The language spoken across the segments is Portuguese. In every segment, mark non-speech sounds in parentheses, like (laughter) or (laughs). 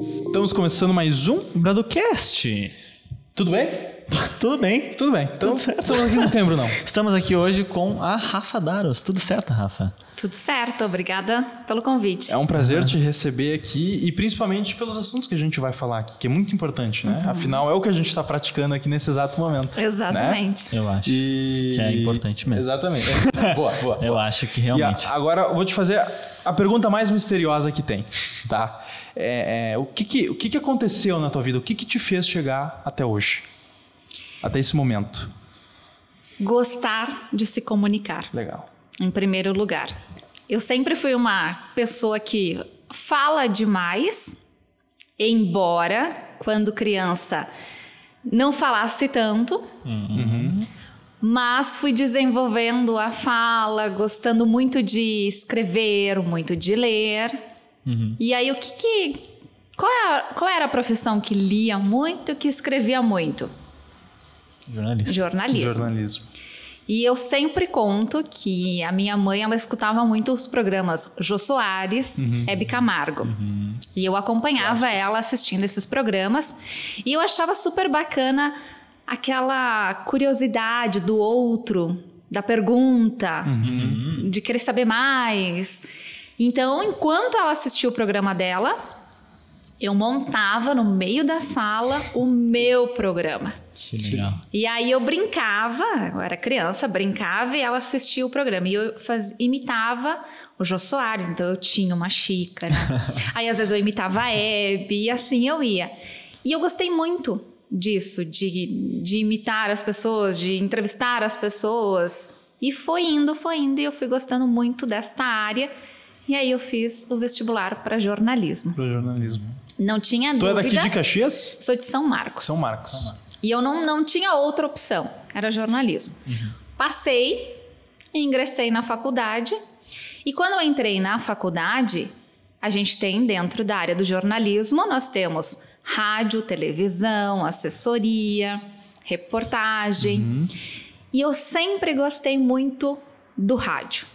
Estamos começando mais um Bradocast. Tudo bem? (laughs) Tudo bem? Tudo bem. Então, Tudo certo. estamos aqui no Cambro, não. (laughs) Estamos aqui hoje com a Rafa Daros. Tudo certo, Rafa? Tudo certo, obrigada pelo convite. É um prazer te receber aqui e principalmente pelos assuntos que a gente vai falar aqui, que é muito importante, né? Afinal, é o que a gente está praticando aqui nesse exato momento. né? Exatamente. Eu acho. E... Que é importante mesmo. Exatamente. boa, boa. (laughs) Eu boa. acho que realmente. a- agora eu vou te fazer a pergunta mais misteriosa que tem, tá? É, é, o que que, o que que aconteceu na tua vida? O que que te fez chegar até hoje? Até esse momento. Gostar de se comunicar, Legal. em primeiro lugar. Eu sempre fui uma pessoa que fala demais, embora quando criança não falasse tanto, mas fui desenvolvendo a fala, gostando muito de escrever, muito de ler. Uhum. E aí, o que que. Qual, é a- qual era a profissão que lia muito que escrevia muito? Jornalista. Jornalismo. Jornalismo. E eu sempre conto que a minha mãe ela escutava muito os programas Jô Soares, Hebe Camargo. E eu acompanhava ela assistindo esses programas e eu achava super bacana aquela curiosidade do outro, da pergunta, de querer saber mais. Então, enquanto ela assistia o programa dela, eu montava no meio da sala o meu programa. Que legal. E aí eu brincava, eu era criança, brincava e ela assistia o programa. E eu faz, imitava o Jô Soares, então eu tinha uma xícara. (laughs) aí às vezes eu imitava a Hebe e assim eu ia. E eu gostei muito disso, de, de imitar as pessoas, de entrevistar as pessoas. E foi indo, foi indo, e eu fui gostando muito desta área. E aí eu fiz o vestibular para jornalismo. Pro jornalismo. Não tinha Tu é dúvida. daqui de Caxias? Sou de São Marcos. São Marcos. E eu não, não tinha outra opção, era jornalismo. Passei, ingressei na faculdade. E quando eu entrei na faculdade, a gente tem dentro da área do jornalismo, nós temos rádio, televisão, assessoria, reportagem. E eu sempre gostei muito do rádio.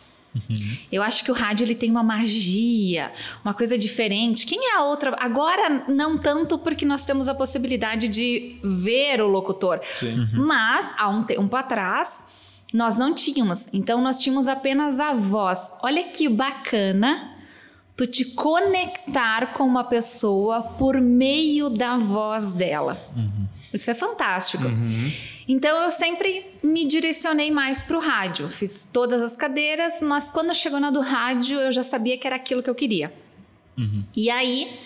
Eu acho que o rádio ele tem uma magia, uma coisa diferente. Quem é a outra? Agora não tanto porque nós temos a possibilidade de ver o locutor. Sim. Mas há um tempo atrás nós não tínhamos. Então nós tínhamos apenas a voz. Olha que bacana tu te conectar com uma pessoa por meio da voz dela. Isso é fantástico. Então eu sempre me direcionei mais para o rádio. Fiz todas as cadeiras, mas quando chegou na do rádio eu já sabia que era aquilo que eu queria. E aí,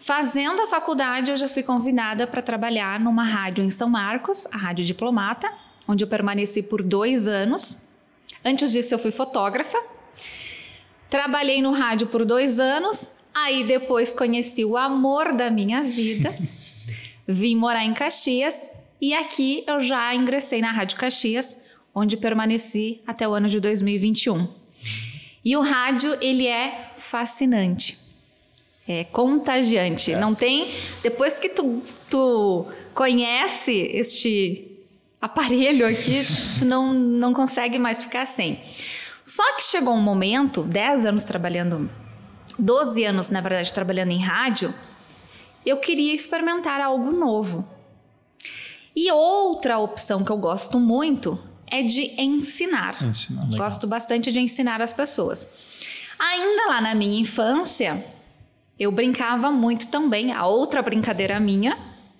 fazendo a faculdade, eu já fui convidada para trabalhar numa rádio em São Marcos, a Rádio Diplomata, onde eu permaneci por dois anos. Antes disso, eu fui fotógrafa. Trabalhei no rádio por dois anos. Aí depois conheci o amor da minha vida. (laughs) Vim morar em Caxias e aqui eu já ingressei na Rádio Caxias, onde permaneci até o ano de 2021. E o rádio, ele é fascinante. É contagiante. Não tem. Depois que tu, tu conhece este aparelho aqui, tu não, não consegue mais ficar sem. Só que chegou um momento, 10 anos trabalhando, 12 anos, na verdade, trabalhando em rádio, eu queria experimentar algo novo. E outra opção que eu gosto muito é de ensinar. Ensinar. Legal. Gosto bastante de ensinar as pessoas. Ainda lá na minha infância, eu brincava muito também. A outra brincadeira minha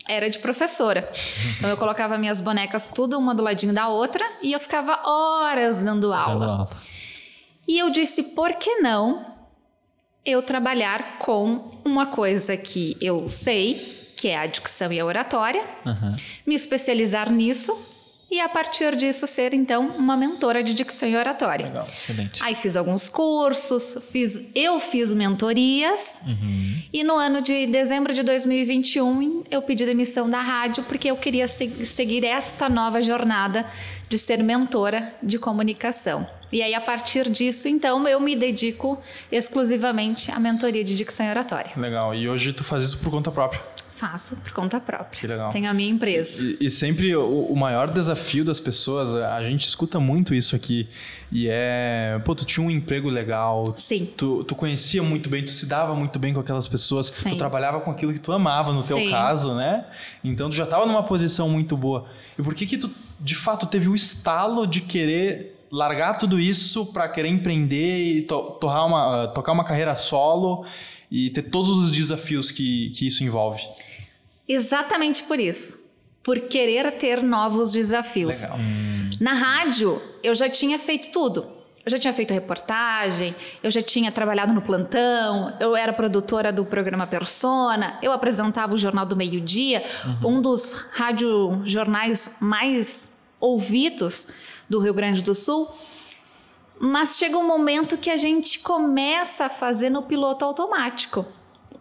era de professora. Então eu colocava minhas bonecas tudo uma do ladinho da outra e eu ficava horas dando aula. aula. E eu disse, por que não eu trabalhar com uma coisa que eu sei, que é a dicção e a oratória, Aham. me especializar nisso e a partir disso ser então uma mentora de dicção e oratória. Legal. Excelente. Aí fiz alguns cursos, fiz, eu fiz mentorias Uhum. e no ano de dezembro de 2021 eu pedi demissão da rádio porque eu queria se- seguir esta nova jornada de ser mentora de comunicação. E aí a partir disso então eu me dedico exclusivamente à mentoria de dicção e oratória. Legal. E hoje tu faz isso por conta própria. Faço por conta própria. Que legal. Tenho a minha empresa. E, e sempre o, o maior desafio das pessoas, a, gente escuta muito isso aqui, e é, pô, tu tinha um emprego legal, Sim. tu, tu conhecia muito bem, tu se dava muito bem com aquelas pessoas, Sim. tu trabalhava com aquilo que tu amava, no teu Sim. caso, né? Então tu já tava numa posição muito boa. E por que que tu, de fato, teve o estalo de querer largar tudo isso para querer empreender e to, uma, tocar uma carreira solo e ter todos os desafios que, que isso envolve? Exatamente por isso. Por querer ter novos desafios. Legal. Na rádio, eu já tinha feito tudo. Eu já tinha feito reportagem, eu já tinha trabalhado no plantão, eu era produtora do programa Persona, eu apresentava o Jornal do Meio-Dia, um dos radiojornais mais ouvidos do Rio Grande do Sul. Mas chega um momento que a gente começa a fazer no piloto automático,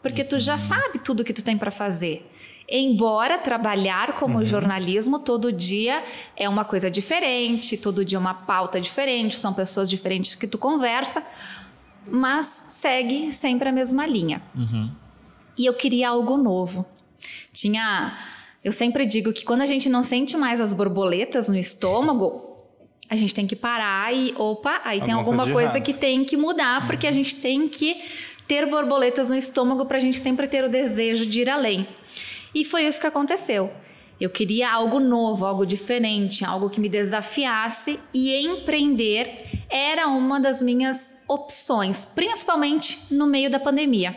porque tu já sabe tudo que tu tem para fazer. Embora trabalhar como jornalismo todo dia é uma coisa diferente, todo dia é uma pauta diferente, são pessoas diferentes que tu conversa, mas segue sempre a mesma linha. Uhum. E eu queria algo novo. Tinha. Eu sempre digo que quando a gente não sente mais as borboletas no estômago, a gente tem que parar e, opa, aí tem Alguma alguma coisa coisa, que tem que mudar, porque a gente tem que ter borboletas no estômago para a gente sempre ter o desejo de ir além. E foi isso que aconteceu. Eu queria algo novo, algo diferente, algo que me desafiasse e empreender era uma das minhas opções, principalmente no meio da pandemia.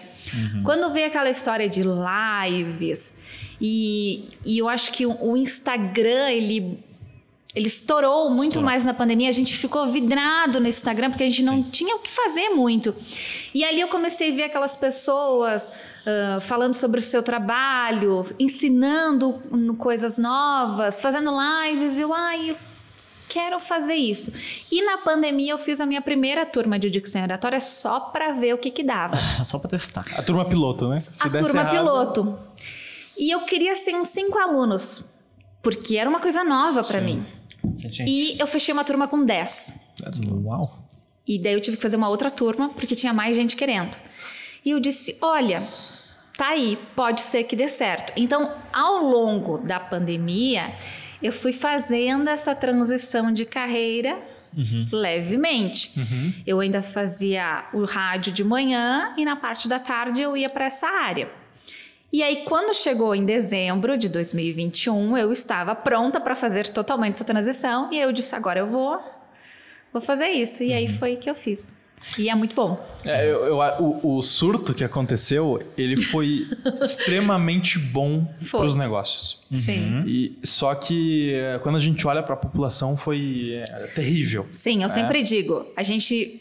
Quando veio aquela história de lives e, e eu acho que o, o Instagram ele ele estourou muito Estourou. mais na pandemia, a gente ficou vidrado no Instagram porque a gente não tinha o que fazer muito. E ali eu comecei a ver aquelas pessoas ah, falando sobre o seu trabalho, ensinando coisas novas, fazendo lives. E eu, ai, eu quero fazer isso. E na pandemia eu fiz a minha primeira turma de dicção oratória só para ver o que que dava (laughs) Só pra testar. A turma piloto, né? Se a desse turma errado- piloto. E eu queria ser uns cinco alunos, porque era uma coisa nova para mim. E eu fechei uma turma com 10. Uau. E daí eu tive que fazer uma outra turma, porque tinha mais gente querendo. E eu disse: olha, tá aí, pode ser que dê certo. Então, ao longo da pandemia, eu fui fazendo essa transição de carreira levemente. Eu ainda fazia o rádio de manhã e na parte da tarde eu ia para essa área. E aí, quando chegou em dezembro de 2021, eu estava pronta para fazer totalmente essa transição. E eu disse: agora eu vou, vou fazer isso. E aí foi que eu fiz. E é muito bom. É, eu- eu- o, o surto que aconteceu, ele foi (laughs) extremamente bom para os negócios. Sim. E, só que é, quando a gente olha para a população foi é, terrível. Sim, eu sempre digo, a gente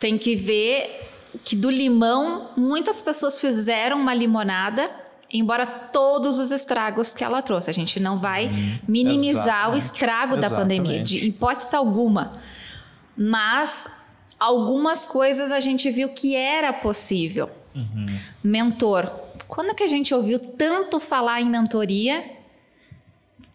tem que ver que do limão muitas pessoas fizeram uma limonada, embora todos os estragos que ela trouxe. A gente não vai minimizar o Exatamente. estrago da Exatamente. pandemia, de hipótese alguma. Mas algumas coisas a gente viu que era possível. Mentor. Quando é que a gente ouviu tanto falar em mentoria?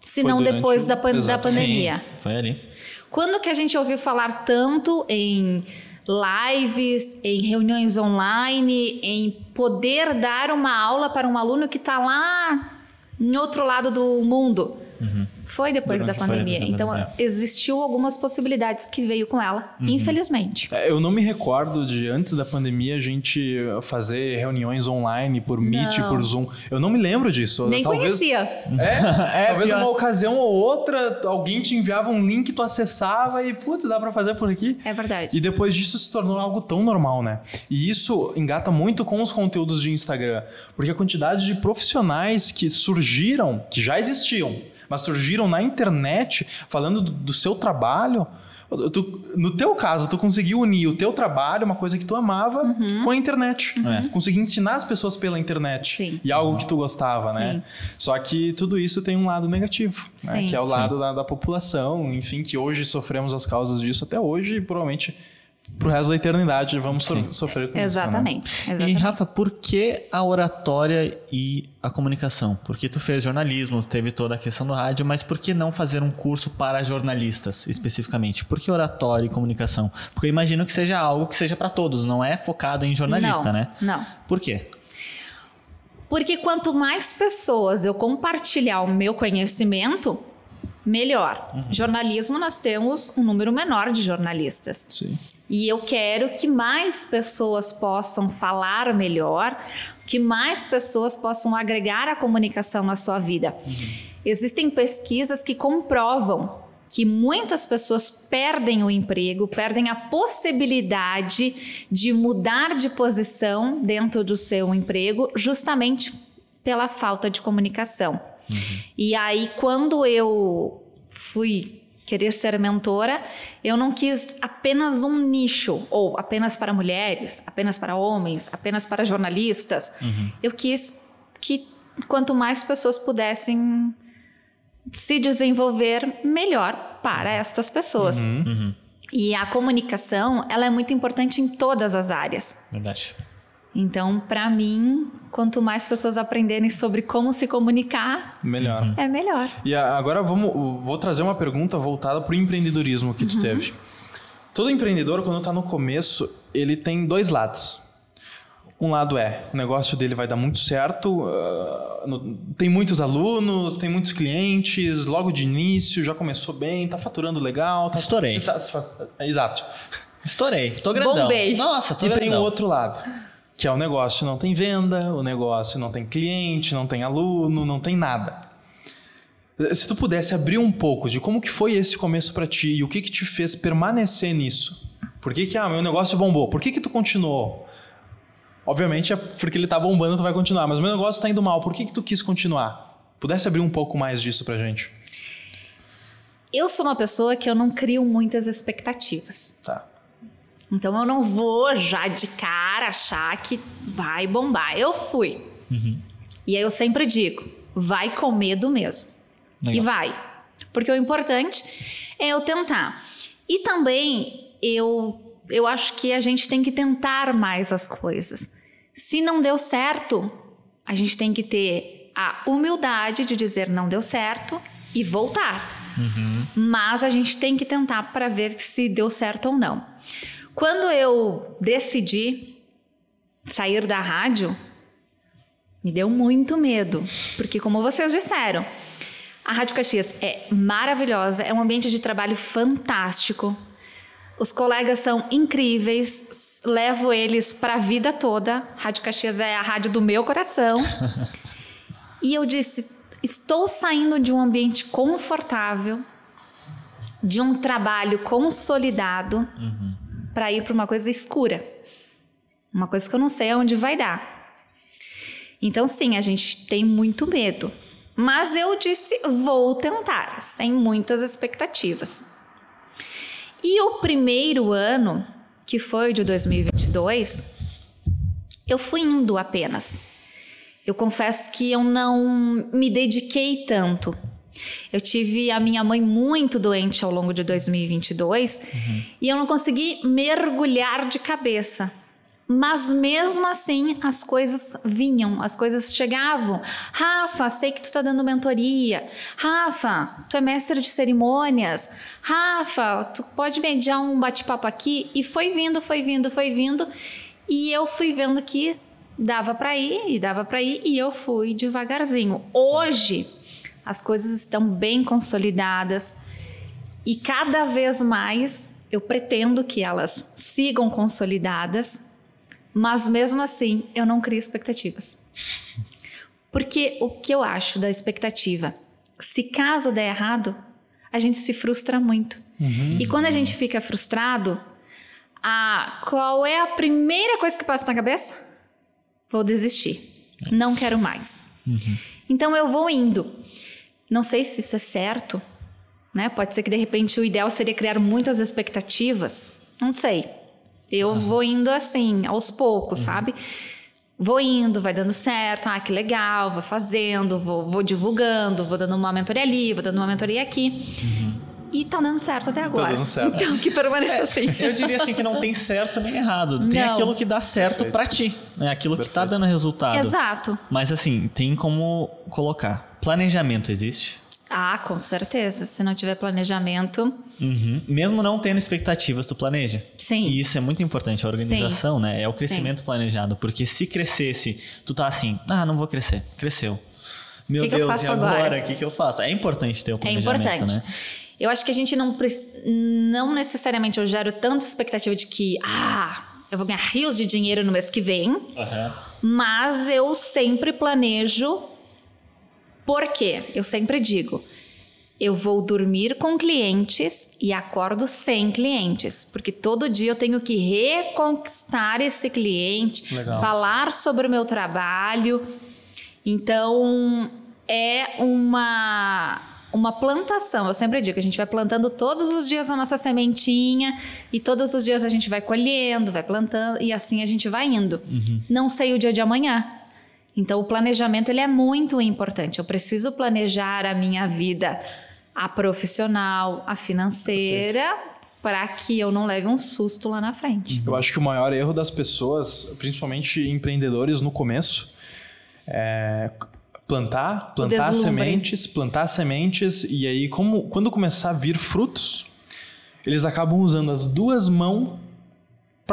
Se Foi não durante depois da, pan- da Exato. pandemia. Sim, foi ali. Quando que a gente ouviu falar tanto em lives, em reuniões online, em poder dar uma aula para um aluno que está lá em outro lado do mundo? Foi depois Durante- da pandemia. depois da então, pandemia. existiu algumas possibilidades que veio com ela, infelizmente. É, Eu não me recordo de antes da pandemia a gente fazer reuniões online por Meet, Não. por Zoom. Eu não me lembro disso. Nem Talvez, conhecia. (laughs) É, talvez pior. uma ocasião ou outra alguém te enviava um link, tu acessava e putz, dá pra fazer por aqui. É verdade. E depois disso se tornou algo tão normal, né? E isso engata muito com os conteúdos de Instagram, porque a quantidade de profissionais que surgiram, que já existiam, mas surgiram na internet falando do, do seu trabalho. tu- no teu caso, tu conseguiu unir o teu trabalho, uma coisa que tu amava, com a internet. É. Conseguir ensinar as pessoas pela internet. Sim. E algo que tu gostava, né? Sim. Só que tudo isso tem um lado negativo, né? Que é o lado da, da população, enfim, que hoje sofremos as causas disso até hoje e provavelmente pro resto da eternidade vamos so- sofrer com isso. né? Exatamente. E exatamente. Rafa, por que a oratória e a comunicação? Porque tu fez jornalismo, teve toda a questão do rádio, mas por que não fazer um curso para jornalistas especificamente? Por que oratória e comunicação? Porque eu imagino que seja algo que seja para todos, não é focado em jornalista, não, né? Não. Por quê? Porque quanto mais pessoas eu compartilhar o meu conhecimento, melhor. Uhum. Jornalismo, nós temos um número menor de jornalistas. Sim. E eu quero que mais pessoas possam falar melhor, que mais pessoas possam agregar a comunicação na sua vida. Existem pesquisas que comprovam que muitas pessoas perdem o emprego, perdem a possibilidade de mudar de posição dentro do seu emprego, justamente pela falta de comunicação. E aí, quando eu fui querer ser mentora, eu não quis apenas um nicho, ou apenas para mulheres, apenas para homens, apenas para jornalistas. Eu quis que quanto mais pessoas pudessem se desenvolver melhor para estas pessoas. E a comunicação, ela é muito importante em todas as áreas. Verdade. Então, para mim, quanto mais pessoas aprenderem sobre como se comunicar, Melhor. é melhor. E agora vamos, vou trazer uma pergunta voltada para o empreendedorismo que tu teve. Todo empreendedor, quando está no começo, ele tem dois lados. Um lado é, o negócio dele vai dar muito certo, ah, no- tem muitos alunos, tem muitos clientes, logo de início já começou bem, tá faturando legal. Tá, Estourei. tá- exato. Estourei. Tô grandão. Bombei. Nossa, tô E tem grandão. o outro lado, que é o negócio não tem venda, o negócio não tem cliente, não tem aluno, não tem nada. Se tu pudesse abrir um pouco de como que foi esse começo pra ti e o que que te fez permanecer nisso. Por que que, ah, meu negócio bombou? Por que que tu continuou? Obviamente é porque ele tá bombando, tu vai continuar, mas meu negócio tá indo mal, por que que tu quis continuar? Pudesse abrir um pouco mais disso pra gente? Eu sou uma pessoa que eu não crio muitas expectativas. Tá. Então eu não vou já de cara achar que vai bombar. Eu fui. E aí eu sempre digo, vai com medo mesmo. Legal. E vai. Porque o importante é eu tentar. E também eu eu acho que a gente tem que tentar mais as coisas. Se não deu certo, a gente tem que ter a humildade de dizer não deu certo e voltar. Mas a gente tem que tentar para ver se deu certo ou não. Quando eu decidi sair da rádio, me deu muito medo, porque como vocês disseram, a Rádio Caxias é maravilhosa, é um ambiente de trabalho fantástico. Os colegas são incríveis, levo eles para a vida toda. Rádio Caxias é a rádio do meu coração. (laughs) e eu disse: estou saindo de um ambiente confortável, de um trabalho consolidado, para ir para uma coisa escura. Uma coisa que eu não sei aonde vai dar. Então, sim, a gente tem muito medo. Mas eu disse: vou tentar, sem muitas expectativas. E o primeiro ano, que foi de 2022, eu fui indo apenas. Eu confesso que eu não me dediquei tanto. Eu tive a minha mãe muito doente ao longo de 2022 e eu não consegui mergulhar de cabeça. Mas mesmo assim, as coisas vinham, as coisas chegavam. Rafa, sei que tu tá dando mentoria. Rafa, tu é mestre de cerimônias. Rafa, tu pode mediar um bate-papo aqui. E foi vindo, foi vindo, foi vindo. E eu fui vendo que dava para ir, e dava para ir, e eu fui devagarzinho. Hoje, as coisas estão bem consolidadas. E cada vez mais eu pretendo que elas sigam consolidadas, mas mesmo assim eu não crio expectativas. Porque o que eu acho da expectativa? Se caso der errado, a gente se frustra muito. E quando a gente fica frustrado, a, qual é a primeira coisa que passa na cabeça? Vou desistir. Não quero mais. Então eu vou indo. Não sei se isso é certo, né? Pode ser que de repente o ideal seria criar muitas expectativas. Não sei. Eu vou indo assim, aos poucos, sabe? Vou indo, vai dando certo, ah, que legal, vou fazendo, vou, vou divulgando, vou dando uma mentoria ali, vou dando uma mentoria aqui. E tá dando certo até agora. dando certo. (laughs) Então que permaneça assim. Eu diria assim que não tem certo nem errado. Tem Não. aquilo que dá certo pra ti. É aquilo que tá Perfeito. dando resultado. Exato. Mas assim, tem como colocar. Planejamento existe? Ah, com certeza. Se não tiver planejamento, Uhum. Mesmo não tendo expectativas, tu planeja. Sim. E isso é muito importante, a organização, né? É o crescimento planejado. Porque se crescesse, tu tá assim, ah, não vou crescer. Cresceu. Meu Que que eu Deus, faço e agora? O que, que eu faço? É importante ter o é planejamento, importante. né? Eu acho que a gente não não necessariamente eu gero tanta expectativa de que, ah, eu vou ganhar rios de dinheiro no mês que vem, Aham. mas eu sempre planejo. Por quê? Eu sempre digo, eu vou dormir com clientes e acordo sem clientes, porque todo dia eu tenho que reconquistar esse cliente, Legal. falar sobre o meu trabalho. Então, é uma uma plantação. Eu sempre digo que a gente vai plantando todos os dias a nossa sementinha e todos os dias a gente vai colhendo, vai plantando e assim a gente vai indo. Não sei o dia de amanhã. Então o planejamento ele é muito importante. Eu preciso planejar a minha vida, a profissional, a financeira, para que eu não leve um susto lá na frente. Eu acho que o maior erro das pessoas, principalmente empreendedores no começo, é plantar, plantar sementes, plantar sementes e aí como quando começar a vir frutos, eles acabam usando as duas mãos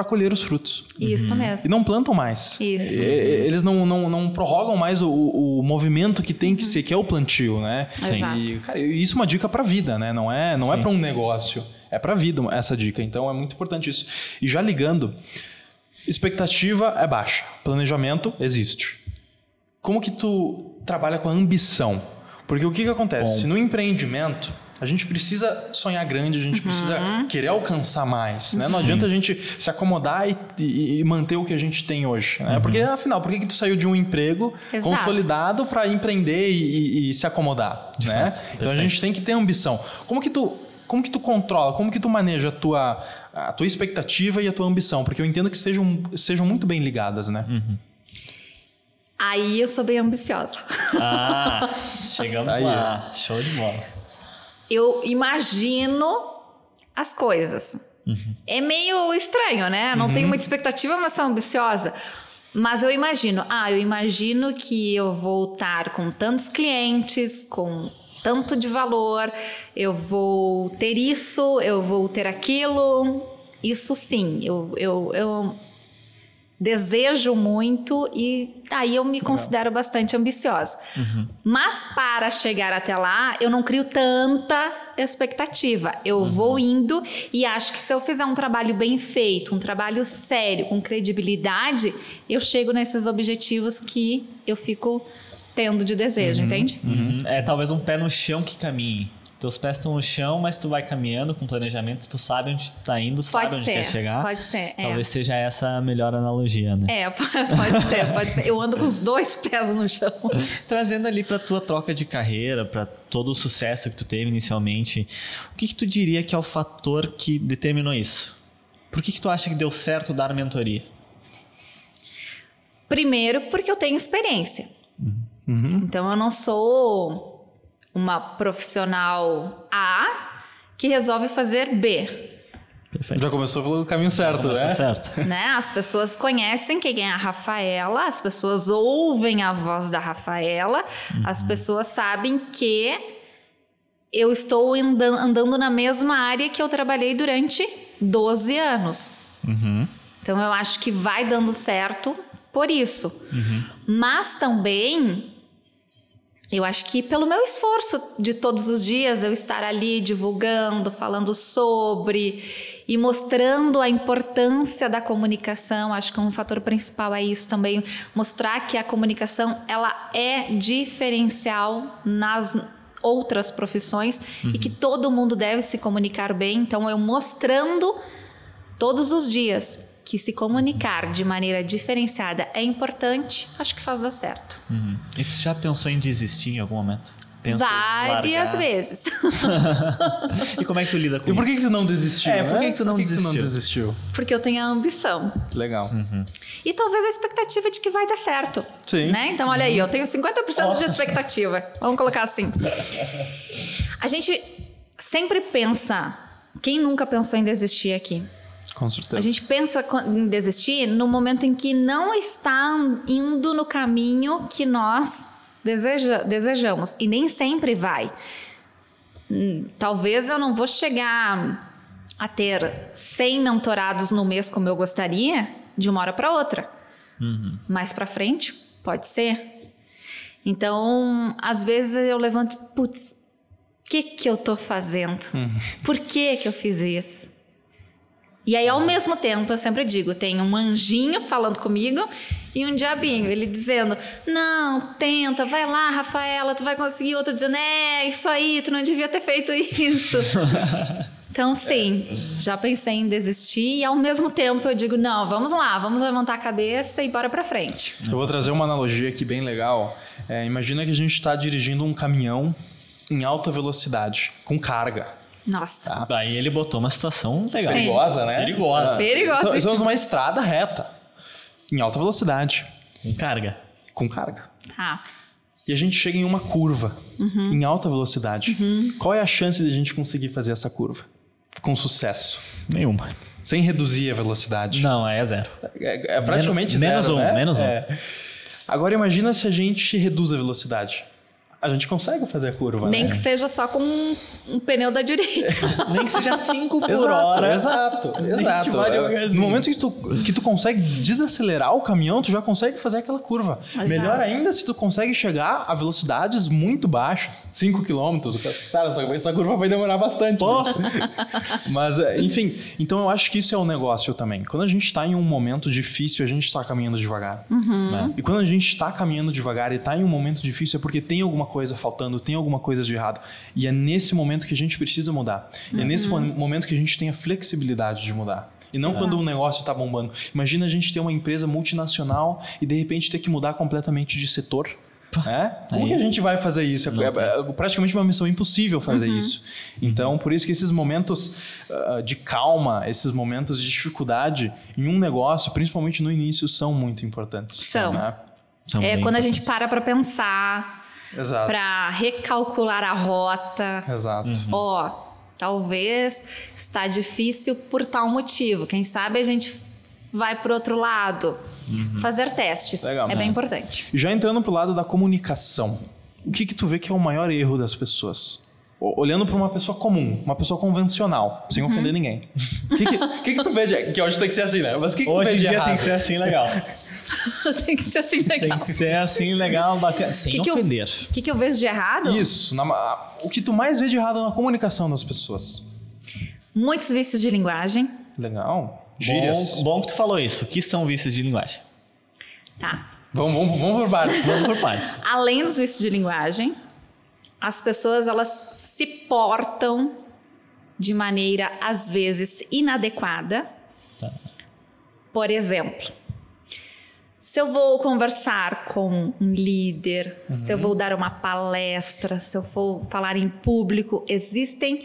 para colher os frutos. Isso E mesmo. não plantam mais. Isso. E- e- Eles não, não, não prorrogam mais o, o movimento que tem que ser, que é o plantio, né? Sim. Exato. E, cara, isso é uma dica pra vida, né? Não é, não é para um negócio, é pra vida essa dica. Então é muito importante isso. E já ligando, expectativa é baixa, planejamento existe. Como que tu trabalha com a ambição? Porque o que que acontece? No empreendimento, a gente precisa sonhar grande, a gente precisa querer alcançar mais, né? Não adianta a gente se acomodar e, e- e manter o que a gente tem hoje, né? Porque afinal, por que que tu saiu de um emprego Exato. consolidado para empreender e, e- e se acomodar, De né? fato, então a perfeito. gente tem que ter ambição. Como que tu como que tu controla, como que tu maneja a tua, a tua expectativa e a tua ambição? Porque eu entendo que sejam, sejam muito bem ligadas, né? Aí eu sou bem ambiciosa. Ah, chegamos Aí, lá. Show de bola. Eu imagino as coisas. É meio estranho, né? Não tenho muita expectativa, mas sou ambiciosa. Mas eu imagino, ah, eu imagino que eu vou estar com tantos clientes, com tanto de valor, eu vou ter isso, eu vou ter aquilo. Isso sim, eu, eu, eu desejo muito e aí eu me considero bastante ambiciosa. Mas para chegar até lá, eu não crio tanta expectativa. Eu vou indo e acho que se eu fizer um trabalho bem feito, um trabalho sério, com credibilidade, eu chego nesses objetivos que eu fico tendo de desejo, entende? Uhum. É talvez um pé no chão que caminhe. Teus pés estão no chão, mas tu vai caminhando com planejamento, tu sabe onde tu tá indo, sabe Pode onde ser, quer chegar. pode ser, é. Talvez seja essa a melhor analogia, né? É, (laughs) pode ser, pode ser. Eu ando com os dois pés no chão. (laughs) Trazendo ali pra tua troca de carreira, pra todo o sucesso que tu teve inicialmente, o que que tu diria que é o fator que determinou isso? Por que que tu acha que deu certo dar mentoria? Primeiro, porque eu tenho experiência. Uhum. Então, eu não sou uma profissional A que resolve fazer B. Perfeito. Já começou pelo caminho certo, né? certo. (laughs) né? As pessoas conhecem quem é a Rafaela, as pessoas ouvem a voz da Rafaela, as pessoas sabem que eu estou andan- andando na mesma área que eu trabalhei durante 12 anos. Uhum. Então eu acho que vai dando certo por isso. Mas também eu acho que pelo meu esforço de todos os dias eu estar ali divulgando, falando sobre e mostrando a importância da comunicação, acho que um fator principal é isso também, mostrar que a comunicação ela é diferencial nas outras profissões e que todo mundo deve se comunicar bem. Então eu mostrando todos os dias que se comunicar de maneira diferenciada é importante, acho que faz dar certo. Uhum. E tu já pensou em desistir em algum momento? Pensou Várias largar? vezes. (laughs) E como é que tu lida com E por isso? que, que tu não desistiu? É, por que né? que tu não desistiu? desistiu? Porque eu tenho a ambição. Legal. E talvez a expectativa de que vai dar certo. Sim. Né? Então, olha aí, eu tenho 50% de expectativa. Vamos colocar assim. (laughs) A gente sempre pensa. Quem nunca pensou em desistir aqui? Com certeza. A gente pensa em desistir no momento em que não está indo no caminho que nós deseja, desejamos. E nem sempre vai. hum, talvez eu não vou chegar a ter 100 mentorados no mês como eu gostaria, de uma hora para outra. Mais para frente, pode ser. Então, às vezes eu levanto, putz, o que que eu tô fazendo? Por que que eu fiz isso? E aí, ao mesmo tempo, eu sempre digo, tem um anjinho falando comigo e um diabinho, ele dizendo, não, tenta, vai lá, Rafaela, tu vai conseguir. Outro dizendo, é, isso aí, tu não devia ter feito isso. (laughs) Então, sim, já pensei em desistir e ao mesmo tempo eu digo, não, vamos lá, vamos levantar a cabeça e bora pra frente. Eu vou trazer uma analogia aqui bem legal. É, imagina que a gente está dirigindo um caminhão em alta velocidade, com carga. Nossa. Daí ele botou uma situação legal. Sim. Perigosa, né? Perigosa. É. Perigosíssima. Estamos numa estrada reta, em alta velocidade, Com carga. com carga. Tá. E a gente chega em uma curva, em alta velocidade. Qual é a chance de a gente conseguir fazer essa curva? Com sucesso. Nenhuma. Sem reduzir a velocidade. Não, aí é zero. É, é praticamente Menos- zero, menos um, né? menos um. É. Agora imagina se a gente reduz a velocidade. A gente consegue fazer a curva, Nem né? que seja só com um, um pneu da direita. (laughs) Nem que seja 5 por Exato, hora. exato, exato. No momento que tu, que tu consegue desacelerar o caminhão, tu já consegue fazer aquela curva. Exato. Melhor ainda se tu consegue chegar a velocidades muito baixas, 5 km. Cara, essa, essa curva vai demorar bastante. Porra. Mas, (laughs) é, enfim, então eu acho que isso é o negócio também. Quando a gente está em um momento difícil, a gente está caminhando devagar. Né? E quando a gente está caminhando devagar e está em um momento difícil, é porque tem alguma coisa faltando, tem alguma coisa de errado. E é nesse momento que a gente precisa mudar. É nesse mo- momento que a gente tem a flexibilidade de mudar. E não quando o negócio está bombando. Imagina a gente ter uma empresa multinacional e de repente ter que mudar completamente de setor. É? Como Aí- que a gente vai fazer isso? É, é- é praticamente uma missão impossível fazer isso. Então, por isso que esses momentos ah, de calma, esses momentos de dificuldade em um negócio, principalmente no início, são muito importantes. São. né? São É quando a importantes. gente para pra pensar, Exato. pra recalcular a rota. Exato. Ó, talvez está difícil por tal motivo. Quem sabe a gente vai pro outro lado. Fazer testes. Legal. é bem É. importante. Já entrando pro lado da comunicação, o que que tu vê que é o maior erro das pessoas? O- Olhando para uma pessoa comum, uma pessoa convencional, sem Uhum. ofender ninguém. (laughs) O que que, o que que tu vê de... Que hoje tem que ser assim, né? Mas o que que tu Hoje em de dia errado? tem que ser assim legal. (laughs) (laughs) Tem que ser assim Tem legal. que ser assim legal, bacana. Sem Que que eu- ofender. O que, que eu vejo de errado? Isso. na o que tu mais vê de errado na comunicação das pessoas? Muitos vícios de linguagem. Legal. Gírias. Bom, bom que tu falou isso. O que são vícios de linguagem? Tá. Vamos, vamos, vamos por partes. (laughs) Vamos por partes. Além dos vícios de linguagem, as pessoas elas se portam de maneira às vezes inadequada. Tá. Por exemplo, se eu vou conversar com um líder, se eu vou dar uma palestra, se eu for falar em público, existem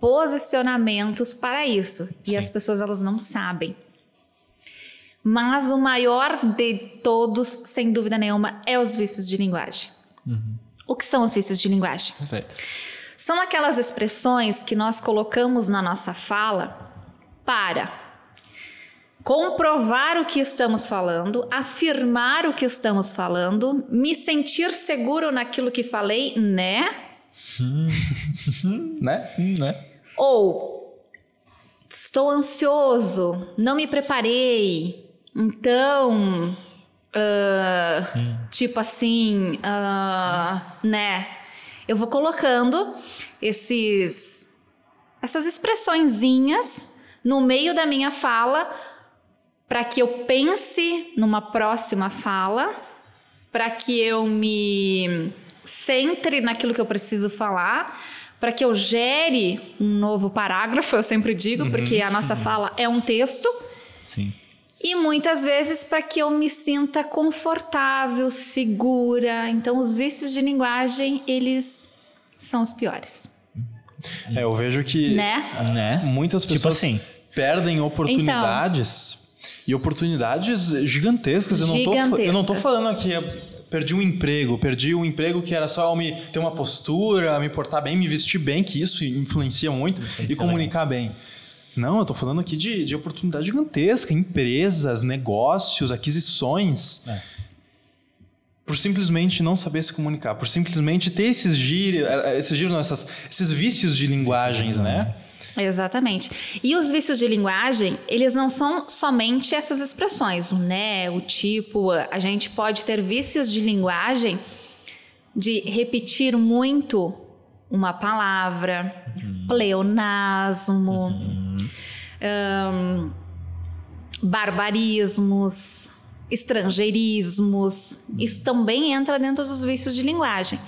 posicionamentos para isso e as pessoas elas não sabem. Mas o maior de todos, sem dúvida nenhuma, é os vícios de linguagem. O que são os vícios de linguagem? Perfeito. São aquelas expressões que nós colocamos na nossa fala para comprovar o que estamos falando, afirmar o que estamos falando, me sentir seguro naquilo que falei, né? (laughs) né? Hum, né? Ou estou ansioso, não me preparei, então. ah, Tipo assim, ah, né? Eu vou colocando esses, essas expressõezinhas no meio da minha fala para que eu pense numa próxima fala, para que eu me centre naquilo que eu preciso falar, para que eu gere um novo parágrafo, eu sempre digo, porque a nossa fala é um texto. Sim. E muitas vezes para que eu me sinta confortável, segura. Então, os vícios de linguagem, eles são os piores, É, eu vejo que né? Né? muitas Tipo pessoas assim. perdem oportunidades e oportunidades gigantescas. Eu não, tô, eu não tô Gigantescas. falando aqui, perdi um emprego, perdi um emprego que era só eu me ter uma postura, me portar bem, me vestir bem, que isso influencia muito, e comunicar bem. Não, eu tô falando aqui de, de oportunidade gigantesca, empresas, negócios, aquisições. É. por simplesmente não saber se comunicar, por simplesmente ter esses gírios, esses gírios, não, essas, esses vícios de linguagens, né? Exatamente. E os vícios de linguagem, eles não são somente essas expressões, o né, o tipo. A gente pode ter vícios de linguagem de repetir muito uma palavra, uhum. pleonasmo, uhum. um, barbarismos, estrangeirismos. Isso também entra dentro dos vícios de linguagem.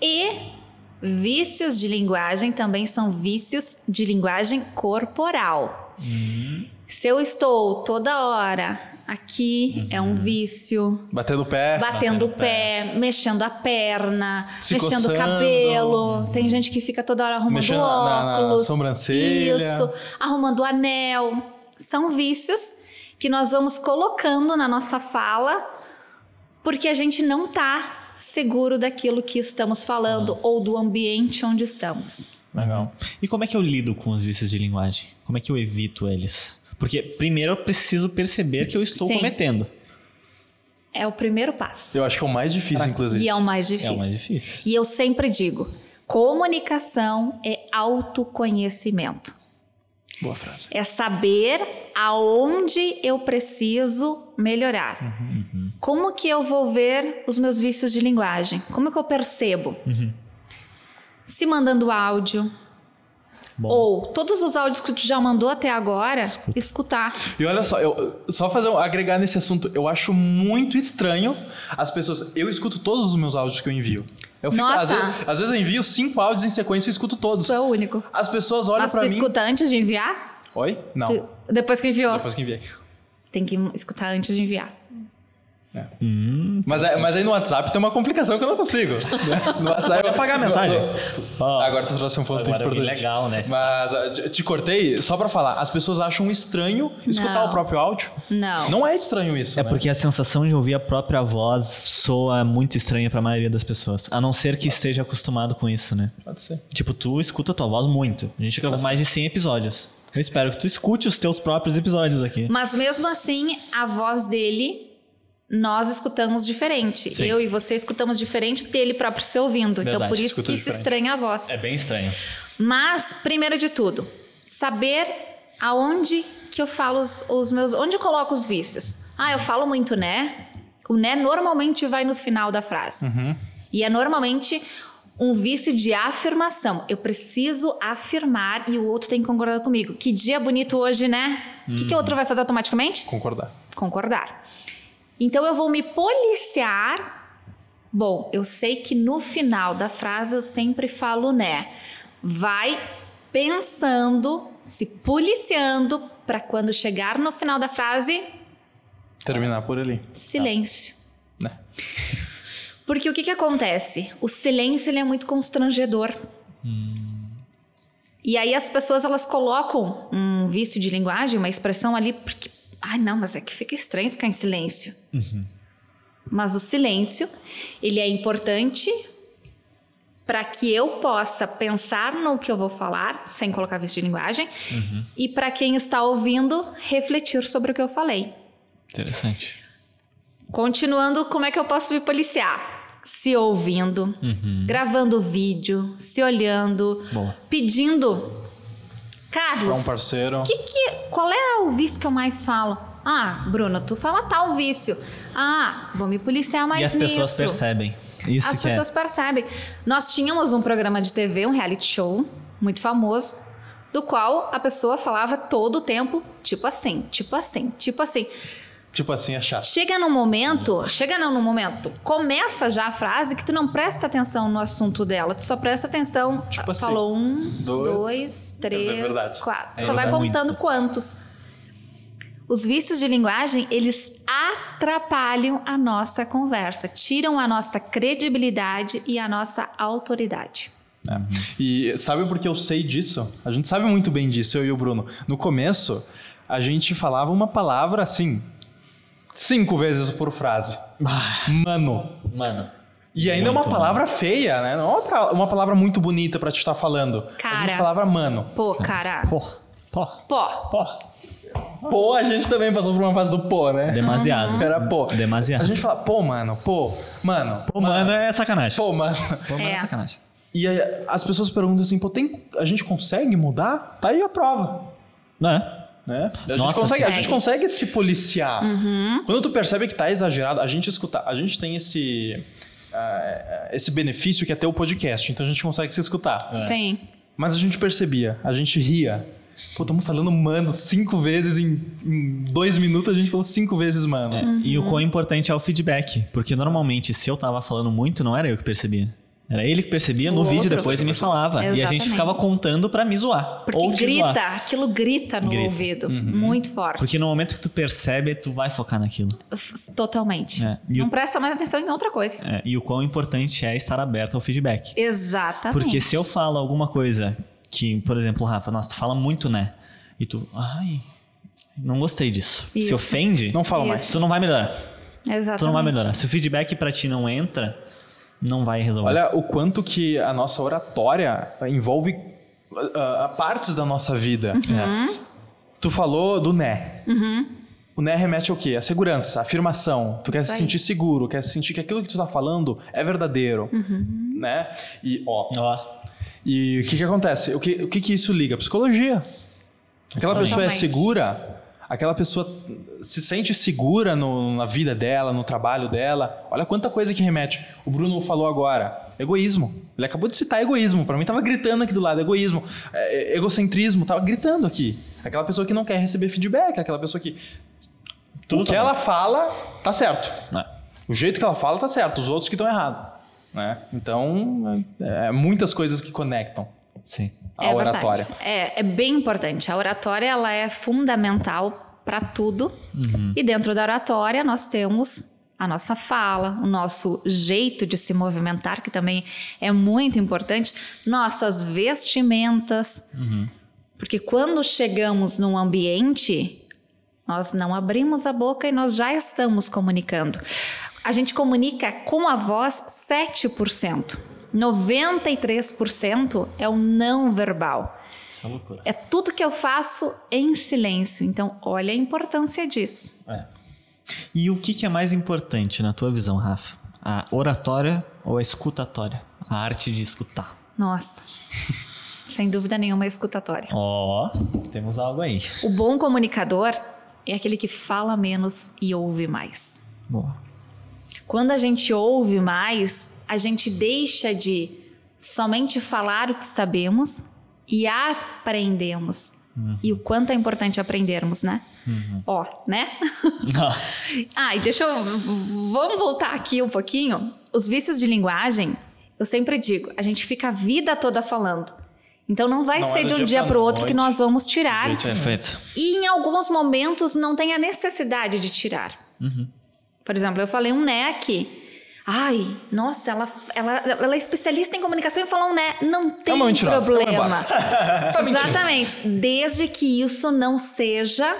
E Vícios de linguagem também são vícios de linguagem corporal. Uhum. Se eu estou toda hora aqui, uhum. é um vício. Batendo o pé. Batendo o pé, pé, mexendo a perna, Se mexendo o cabelo. Uhum. Tem gente que fica toda hora arrumando mexendo óculos. Na, na sobrancelha. Isso. Arrumando o anel. São vícios que nós vamos colocando na nossa fala porque a gente não tá seguro daquilo que estamos falando ah. ou do ambiente onde estamos. Legal. E como é que eu lido com os vícios de linguagem? Como é que eu evito eles? Porque primeiro eu preciso perceber que eu estou Sim. cometendo. É o primeiro passo. Eu acho que é o mais difícil, inclusive. E é o mais difícil. É o mais difícil. E eu sempre digo: comunicação é autoconhecimento. Boa frase. É saber aonde eu preciso melhorar. Uhum, uhum. Como que eu vou ver os meus vícios de linguagem? Como que eu percebo? Uhum. Se mandando áudio, Bom. Ou todos os áudios que tu já mandou até agora, Escuta. escutar. E olha só, eu, só fazer agregar nesse assunto, eu acho muito estranho as pessoas. Eu escuto todos os meus áudios que eu envio. Eu fico, Nossa. Às vezes, às vezes, eu envio cinco áudios em sequência e escuto todos. Tu é o único. As pessoas olham para mim. Mas tu escuta antes de enviar? Oi? Não. Tu, depois que enviou? Depois que enviei. Tem que escutar antes de enviar. É. Hum, mas, é, mas aí no WhatsApp tem uma complicação que eu não consigo. (laughs) No WhatsApp. Pode apagar a mensagem. No, no... Oh, agora tu trouxe um ponto agora importante. legal, né? Mas te, te cortei só para falar. As pessoas acham estranho escutar não. o próprio áudio. Não. Não é estranho isso. É né? porque a sensação de ouvir a própria voz soa muito estranha para a maioria das pessoas. A não ser que Pode esteja ser. acostumado com isso, né? Pode ser. Tipo, tu escuta a tua voz muito. A gente gravou mais de 100 episódios. Eu espero que tu escute os teus próprios episódios aqui. Mas mesmo assim, a voz dele nós escutamos diferente. Sim. Eu e você escutamos diferente dele próprio se ouvindo. Verdade, então, por isso que diferente. se estranha a voz. É bem estranho. Mas, primeiro de tudo, saber aonde que eu falo os, os meus. Onde eu coloco os vícios. Ah, eu falo muito né. O né normalmente vai no final da frase. Uhum. E é normalmente um vício de afirmação. Eu preciso afirmar e o outro tem que concordar comigo. Que dia bonito hoje, né? O uhum. que, que o outro vai fazer automaticamente? Concordar. Concordar. Então eu vou me policiar. Bom, eu sei que no final da frase eu sempre falo né. Vai pensando, se policiando para quando chegar no final da frase terminar por ali. Silêncio. Né? (laughs) Porque o que, que acontece? O silêncio ele é muito constrangedor. Hum. E aí as pessoas elas colocam um vício de linguagem, uma expressão ali porque Ai, não, mas é que fica estranho ficar em silêncio. Uhum. Mas o silêncio, ele é importante para que eu possa pensar no que eu vou falar, sem colocar vício de linguagem, uhum. e para quem está ouvindo, refletir sobre o que eu falei. Interessante. Continuando, como é que eu posso me policiar? Se ouvindo, uhum. gravando vídeo, se olhando, Boa. pedindo Carlos. Pra um parceiro. Que que, qual é o vício que eu mais falo? Ah, Bruna, tu fala tal vício. Ah, vou me policiar mais nisso. E as nisso. pessoas percebem. Isso as é. pessoas é. percebem. Nós tínhamos um programa de TV, um reality show, muito famoso, do qual a pessoa falava todo o tempo, tipo assim, tipo assim, tipo assim. Tipo assim, é chato. Chega num momento, chega num momento, começa já a frase que tu não presta atenção no assunto dela, tu só presta atenção. Tipo assim, falou um, dois, dois é três, é quatro. É, só vai contando muito. quantos. Os vícios de linguagem, eles atrapalham a nossa conversa, tiram a nossa credibilidade e a nossa autoridade. É. E sabe por que eu sei disso? A gente sabe muito bem disso, eu e o Bruno. No começo, a gente falava uma palavra assim, cinco vezes por frase. Ah. Mano. Mano. E ainda é uma palavra mano. feia, né? Não é uma palavra muito bonita para te estar falando. Cara. A gente falava mano. Pô, cara. Pô. Pô. Pô. Pô. Pô, a gente também passou por uma fase do pô, né? Demasiado. Era pô. Demasiado. A gente fala, pô, mano, pô, mano. Pô, mano, é sacanagem. Pô, mano. Pô, mano, é, É. sacanagem. E aí, as pessoas perguntam assim, pô, tem, a gente consegue mudar? Tá aí a prova. Não é? Né? A, Nossa, gente consegue, a gente consegue se policiar. Quando tu percebe que tá exagerado, a gente escuta, a gente tem esse ah, esse benefício que é ter o podcast, então a gente consegue se escutar. Sim. Mas a gente percebia, a gente ria. Pô, estamos falando mano cinco vezes em, em dois minutos, a gente falou cinco vezes mano. É, E o quão importante é o feedback. Porque normalmente, se eu tava falando muito, não era eu que percebia. Era ele que percebia O no vídeo depois e me falava. E a gente Exatamente. ficava contando pra me zoar. Porque ou grita, zoar. aquilo grita no Grita. ouvido. Muito forte. Porque no momento que tu percebe, tu vai focar naquilo. Totalmente. É. E Não o- presta mais atenção em outra coisa. É, e o quão importante é estar aberto ao feedback. Exatamente. Porque se eu falo alguma coisa que, por exemplo, Rafa, nossa, tu fala muito né? E tu, ai, não gostei disso. Se Isso. ofende, Não fala Isso. mais. tu não vai melhorar. Exatamente. Tu não vai melhorar. Se o feedback pra ti não entra, não vai resolver. Olha o quanto que a nossa oratória envolve ah, partes da nossa vida. É. Tu falou do né. O né remete ao quê? A segurança, a afirmação. Tu quer Isso se aí. sentir seguro, quer sentir que aquilo que tu tá falando é verdadeiro, né? E ó, Ó, e o que que acontece? O que o que, que isso liga? Psicologia. Aquela pessoa é segura, aquela pessoa se sente segura no- na vida dela, no trabalho dela. Olha quanta coisa que remete. O Bruno falou agora, egoísmo. Ele acabou de citar egoísmo. Pra mim tava gritando aqui do lado, egoísmo, é, egocentrismo, tava gritando aqui. Aquela pessoa que não quer receber feedback, aquela pessoa que Tudo o que tá bom. ela fala tá certo. né? O jeito que ela fala tá certo, os outros que estão errados, né? Então, é, é muitas coisas que conectam Sim. a é oratória. Verdade. É, é bem importante. A oratória ela é fundamental para tudo. Uhum. E dentro da oratória nós temos a nossa fala, o nosso jeito de se movimentar, que também é muito importante, nossas vestimentas. Uhum. Porque quando chegamos num ambiente, nós não abrimos a boca e nós já estamos comunicando. A gente comunica com a voz 7%. 93% é o não verbal. Isso é loucura. É tudo que eu faço em silêncio. Então, olha a importância disso. É. E o que, que é mais importante na tua visão, Rafa? A oratória ou a escutatória? A arte de escutar. Nossa. (laughs) Sem dúvida nenhuma, é escutatória. Ó, temos algo aí. O bom comunicador é aquele que fala menos e ouve mais. Boa. Quando a gente ouve mais, a gente deixa de somente falar o que sabemos e aprendemos. E o quanto é importante aprendermos, né? Ó, né? (laughs) (laughs) ah, e deixa eu. Vamos voltar aqui um pouquinho. Os vícios de linguagem, eu sempre digo, a gente fica a vida toda falando. Então não vai Não ser é de um dia para o outro que nós vamos tirar. Perfeito. E em alguns momentos não tem a necessidade de tirar. Uhum. Por exemplo, eu falei um né aqui. Ai, nossa, ela, ela, ela é especialista em comunicação e falou um né. Não tem mentirosa, problema. (laughs) Tá. Exatamente. Desde que isso não seja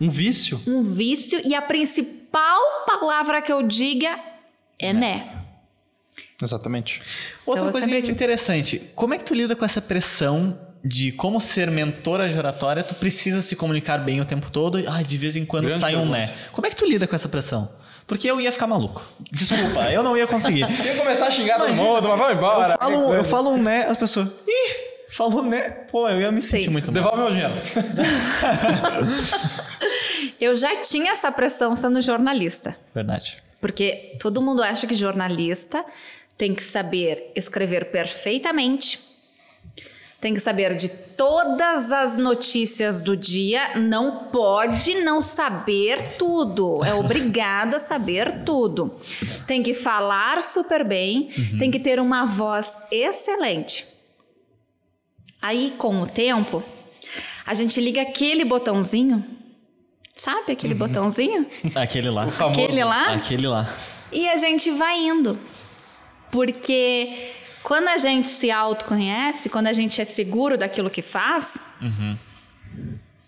Um vício? um vício e a principal palavra que eu diga é né. Exatamente. Outra Então, coisa sempre interessante. Como é que tu lida com essa pressão de como ser mentora de oratória, tu precisa se comunicar bem o tempo todo e ai, de vez em quando Grande sai um pergunta. né. Como é que tu lida com essa pressão? Porque eu ia ficar maluco. Desculpa, eu não ia conseguir. (laughs) Queria começar a xingar todo mundo, mas vai embora. Eu falo, eu falo um né, as pessoas. Ih, falou né. Pô, eu ia me Sei. sentir muito mal. Devolve meu dinheiro. (laughs) Eu já tinha essa pressão sendo jornalista. Verdade. Porque todo mundo acha que jornalista tem que saber escrever perfeitamente, tem que saber de todas as notícias do dia, não pode não saber tudo, é obrigado a saber tudo. Tem que falar super bem, tem que ter uma voz excelente. Aí, com o tempo, a gente liga aquele botãozinho, sabe aquele botãozinho? (laughs) Aquele lá. O famoso. Aquele lá? Aquele lá. E a gente vai indo. Porque quando a gente se autoconhece, quando a gente é seguro daquilo que faz,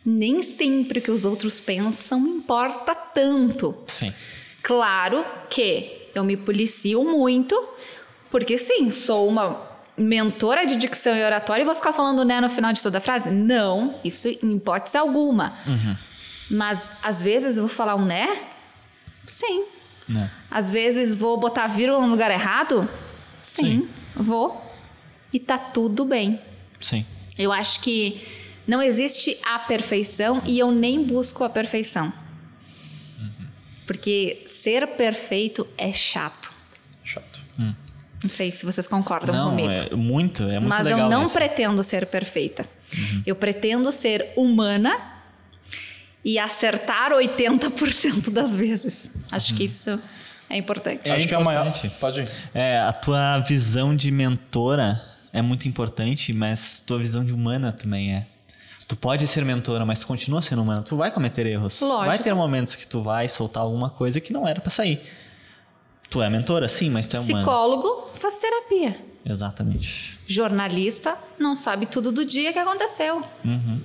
nem sempre o que os outros pensam importa tanto. Sim. Claro que eu me policio muito, porque sim, sou uma mentora de dicção e oratória e vou ficar falando né no final de toda a frase? Não, isso em hipótese alguma. Mas às vezes eu vou falar um né? Sim. Né? Às vezes vou botar vírgula no lugar errado? Sim, vou. E tá tudo bem. Sim. Eu acho que não existe a perfeição e eu nem busco a perfeição. Porque ser perfeito é chato. Chato. Não sei se vocês concordam Não, comigo. é muito, é muito Mas legal eu não isso. pretendo ser perfeita. Eu pretendo ser humana e acertar 80% das vezes. Acho que isso é importante. É Acho que é a maior. Pode ir. É, a tua visão de mentora é muito importante, mas tua visão de humana também é. Tu pode ser mentora, mas tu continua sendo humana. Tu vai cometer erros. Lógico. Vai ter momentos que tu vai soltar alguma coisa que não era pra sair. Tu é mentora, sim, mas tu é humana. Psicólogo faz terapia. Exatamente. Jornalista não sabe tudo do dia que aconteceu. Uhum.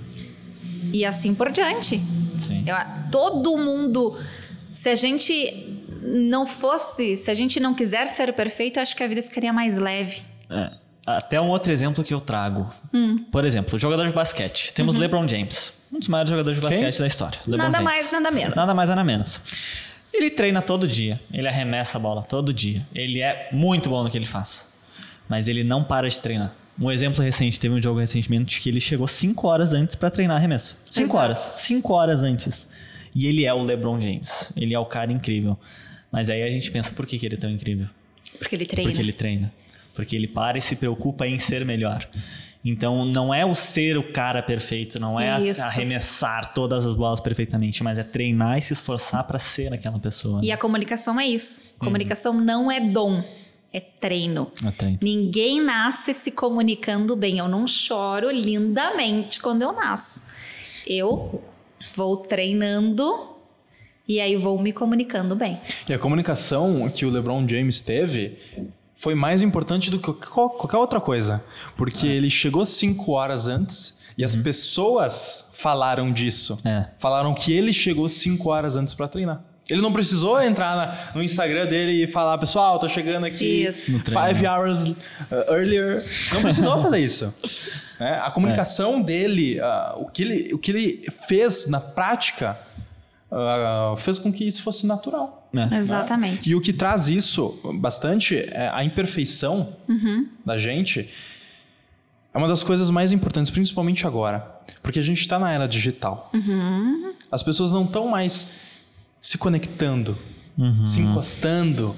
E assim por diante. Sim. Eu- todo mundo. Se a gente não fosse, se a gente não quiser ser perfeito, eu acho que a vida ficaria mais leve. É. Até um outro exemplo que eu trago. Hum. Por exemplo, jogador de basquete. Temos LeBron James. Um dos maiores jogadores de Quem? basquete da história. LeBron Uhum. nada James. mais, nada menos. Nada mais, nada menos. Ele treina todo dia. Ele arremessa a bola todo dia. Ele é muito bom no que ele faz. Mas ele não para de treinar. Um exemplo recente, teve um jogo recentemente que ele chegou 5 horas antes pra treinar arremesso. 5 Exato. horas. 5 horas antes. E ele é o LeBron James. Ele é o cara incrível. Mas aí a gente pensa, por que, que ele é tão incrível? Porque ele treina. Porque ele treina. Porque ele para e se preocupa em ser melhor. Então não é o ser o cara perfeito, não é Isso. arremessar todas as bolas perfeitamente, mas é treinar e se esforçar pra ser aquela pessoa. E a comunicação é isso. Comunicação não é dom, é treino. É treino. Ninguém nasce se comunicando bem. Eu não choro lindamente quando eu nasço. Eu vou treinando e aí vou me comunicando bem. E a comunicação que o LeBron James teve foi mais importante do que qual- qualquer outra coisa. Porque ele chegou cinco horas antes e as pessoas falaram disso. É. Falaram que ele chegou cinco horas antes pra treinar. Ele não precisou entrar na- no Instagram dele e falar, pessoal, tô chegando aqui Isso. Five hours uh, earlier. Não precisou fazer isso. né? A comunicação dele, uh, o, que ele, o que ele fez na prática, uh, fez com que isso fosse natural. É. Exatamente. E o que traz isso bastante é a imperfeição Uhum. da gente. É uma das coisas mais importantes, principalmente agora. Porque a gente está na era digital. Uhum. As pessoas não estão mais se conectando, Uhum. se encostando,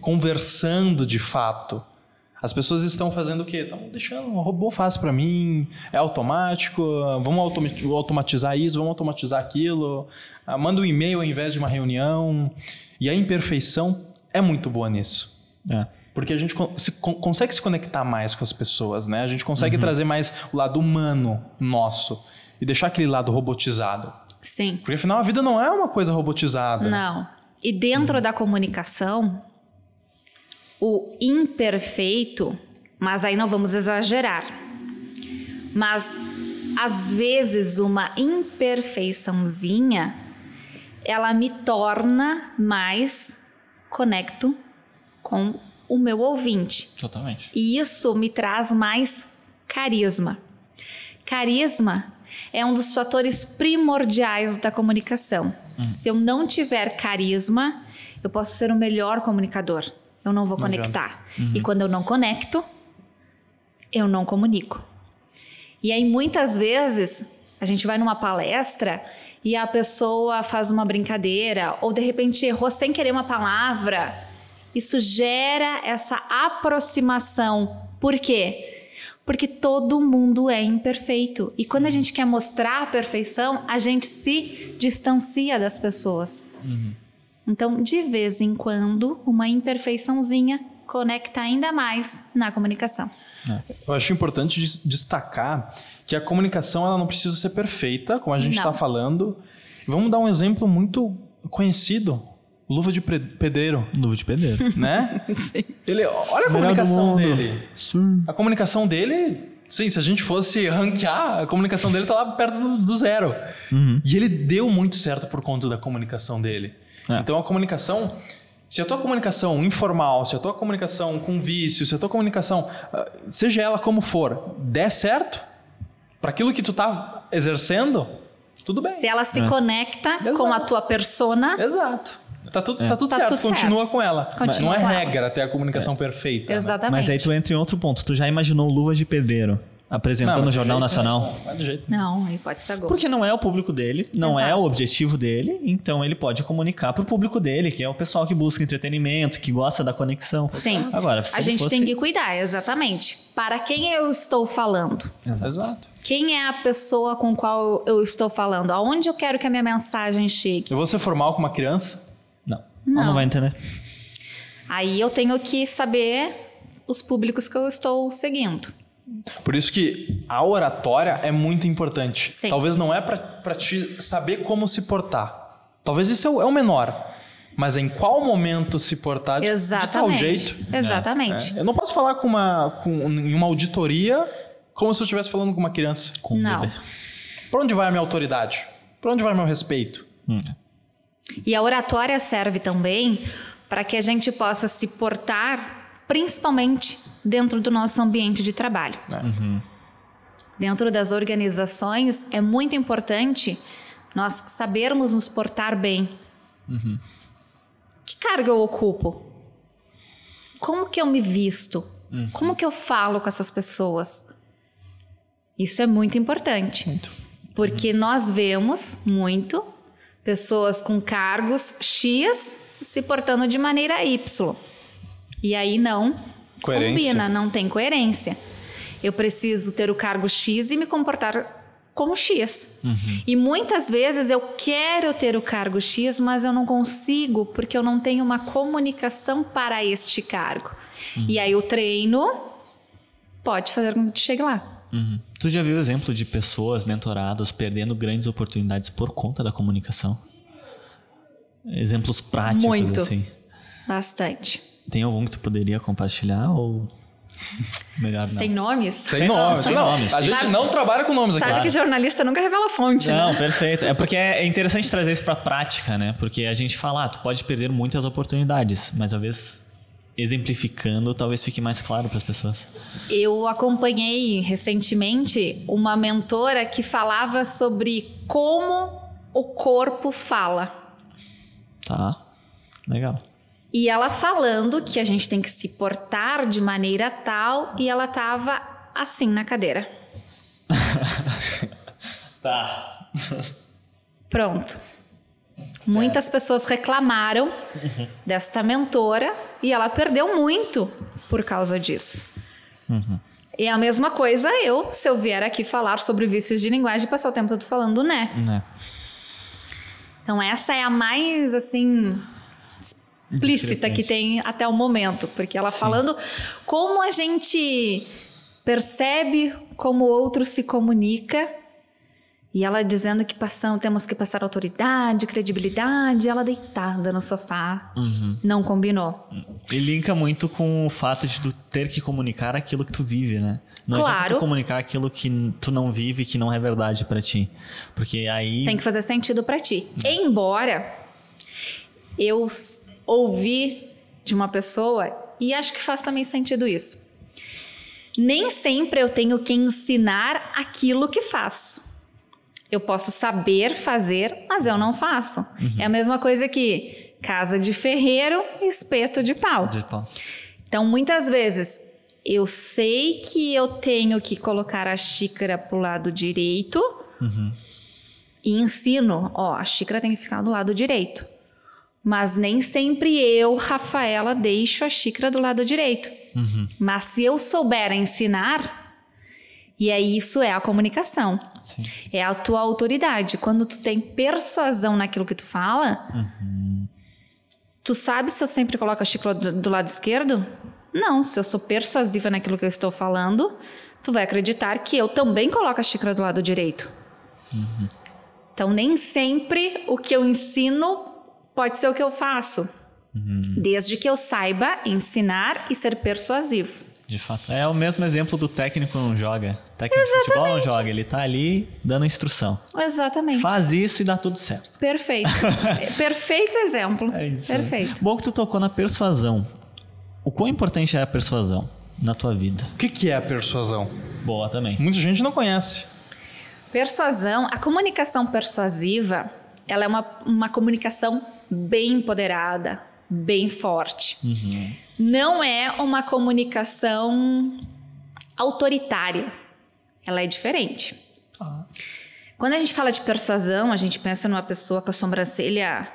conversando de fato. As pessoas estão fazendo o quê? Estão deixando o robô faz para mim, é automático, vamos automa- automatizar isso, vamos automatizar aquilo, ah, manda um e-mail ao invés de uma reunião. E a imperfeição é muito boa nisso. É. Porque a gente se- con- consegue se conectar mais com as pessoas, né? A gente Uhum. consegue trazer mais o lado humano nosso e deixar aquele lado robotizado. Sim. Porque afinal a vida não é uma coisa robotizada. Não. E dentro da comunicação, o imperfeito, mas aí não vamos exagerar. Mas às vezes uma imperfeiçãozinha ela me torna mais conecto com o meu ouvinte. Totalmente. E isso me traz mais carisma. Carisma é um dos fatores primordiais da comunicação. Se eu não tiver carisma, eu posso ser o melhor comunicador. Eu não vou Não conectar. E quando eu não conecto, eu não comunico. E aí muitas vezes a gente vai numa palestra e a pessoa faz uma brincadeira ou de repente errou sem querer uma palavra. Isso gera essa aproximação. Por quê? Porque todo mundo é imperfeito. E quando a gente quer mostrar a perfeição, a gente se distancia das pessoas. Então, de vez em quando, uma imperfeiçãozinha conecta ainda mais na comunicação. Eu acho importante des- destacar que a comunicação ela não precisa ser perfeita, como a gente está falando. Vamos dar um exemplo muito conhecido. Luva de pedreiro, Luva de pedreiro. (laughs) né? (laughs) Ele, olha a Melhor comunicação dele. Sim. A comunicação dele, sim, se a gente fosse ranquear, a comunicação dele tá lá perto do, do zero. Uhum. E ele deu muito certo por conta da comunicação dele. É. Então a comunicação, se a tua comunicação informal, se a tua comunicação com vício, se a tua comunicação, ah, seja ela como for, der certo para aquilo que tu tá exercendo, tudo bem. Se ela se É. conecta Exato. com a tua persona, Exato. Tá tudo, É. tá tudo Tá certo, tudo continua certo. com ela. Continua não é regra ter a comunicação perfeita. né? exatamente. Mas aí tu entra em outro ponto. Tu já imaginou Luvas de Pedreiro apresentando Não, de Jornal jeito Nacional? Não, é de jeito Não, aí pode ser. Porque não é o público dele, não é Exato. o objetivo dele, então ele pode comunicar pro público dele, que é o pessoal que busca entretenimento, que gosta da conexão. Sim. Agora, se A ele gente fosse- tem que cuidar, exatamente. Para quem eu estou falando? Exato. Quem é a pessoa com qual eu estou falando? Aonde eu quero que a minha mensagem chegue? Eu vou ser formal com uma criança? Não, não, Não. vai entender. Aí eu tenho que saber os públicos que eu estou seguindo. Por isso que a oratória é muito importante. Sim. Talvez não é pra- pra te saber como se portar. Talvez isso é o, é o menor. Mas é em qual momento se portar de, de tal Exatamente. jeito. Exatamente. É, Eu não posso falar com uma, com, em uma auditoria como se eu estivesse falando com uma criança. Com o Não. bebê. Pra onde vai a minha autoridade? Pra onde vai meu respeito? Hum. E a oratória serve também para que a gente possa se portar, principalmente dentro do nosso ambiente de trabalho. Dentro das organizações, é muito importante nós sabermos nos portar bem. Que cargo eu ocupo? Como que eu me visto? Como que eu falo com essas pessoas? Isso é muito importante. Muito. Porque nós vemos muito pessoas com cargos X se portando de maneira Y. E aí não Coerência. combina, não tem coerência. Eu preciso ter o cargo X e me comportar como X. E muitas vezes eu quero ter o cargo X, mas eu não consigo porque eu não tenho uma comunicação para este cargo. E aí o treino pode fazer com que tu chegue lá. Uhum. Tu já viu exemplo de pessoas mentoradas perdendo grandes oportunidades por conta da comunicação? Exemplos práticos, Muito. assim. Bastante. Tem algum que tu poderia compartilhar ou (laughs) melhor não? Sem nomes? Sem nomes. sem nomes. A gente Sabe- não trabalha com nomes Sabe aqui. que jornalista nunca revela fonte, Não, né? perfeito. É porque é interessante trazer isso pra prática, né? Porque a gente fala, ah, tu pode perder muitas oportunidades, mas às vezes exemplificando talvez fique mais claro para as pessoas. Eu acompanhei recentemente uma mentora que falava sobre como o corpo fala. Tá? Legal. E ela falando que a gente tem que se portar de maneira tal, e ela tava assim na cadeira. (laughs) Tá. Pronto. Muitas pessoas reclamaram desta mentora e ela perdeu muito por causa disso. E a mesma coisa eu, se eu vier aqui falar sobre vícios de linguagem, passar o tempo todo falando né. Né? Então essa é a mais assim explícita que tem até o momento, porque ela falando como a gente percebe como o outro se comunica e ela dizendo que passam, temos que passar autoridade, credibilidade, ela deitada no sofá. Não combinou. E linka muito com o fato de tu ter que comunicar aquilo que tu vive, né? Não adianta Claro. tu comunicar aquilo que tu não vive, que não é verdade pra ti. Porque aí Tem que fazer sentido pra ti. Embora eu s- ouvi de uma pessoa e acho que faz também sentido isso. Nem sempre eu tenho que ensinar aquilo que faço. Eu posso saber fazer, mas eu não faço. É a mesma coisa que casa de ferreiro, espeto de pau. de pau. Então, muitas vezes, eu sei que eu tenho que colocar a xícara pro lado direito e ensino, ó, a xícara tem que ficar do lado direito. Mas nem sempre eu, Rafaela, deixo a xícara do lado direito. Mas se eu souber ensinar, e aí isso é a comunicação. Sim. É a tua autoridade. Quando tu tem persuasão naquilo que tu fala, tu sabe se eu sempre coloco a xícara do, do lado esquerdo? Não, se eu sou persuasiva naquilo que eu estou falando, tu vai acreditar que eu também coloco a xícara do lado direito. Então, nem sempre o que eu ensino pode ser o que eu faço. Desde que eu saiba ensinar e ser persuasivo. De fato. É o mesmo exemplo do técnico não joga. Técnico de futebol não joga, ele tá ali dando instrução. Exatamente. Faz isso e dá tudo certo. Perfeito. (laughs) Perfeito exemplo. É isso. Perfeito. Bom que tu tocou na persuasão. O quão importante é a persuasão na tua vida? O que, que é a persuasão? Boa também. Muita gente não conhece. Persuasão, a comunicação persuasiva, ela é uma, uma comunicação bem empoderada, bem forte. Não é uma comunicação autoritária. Ela é diferente. Quando a gente fala de persuasão, a gente pensa numa pessoa com a sobrancelha,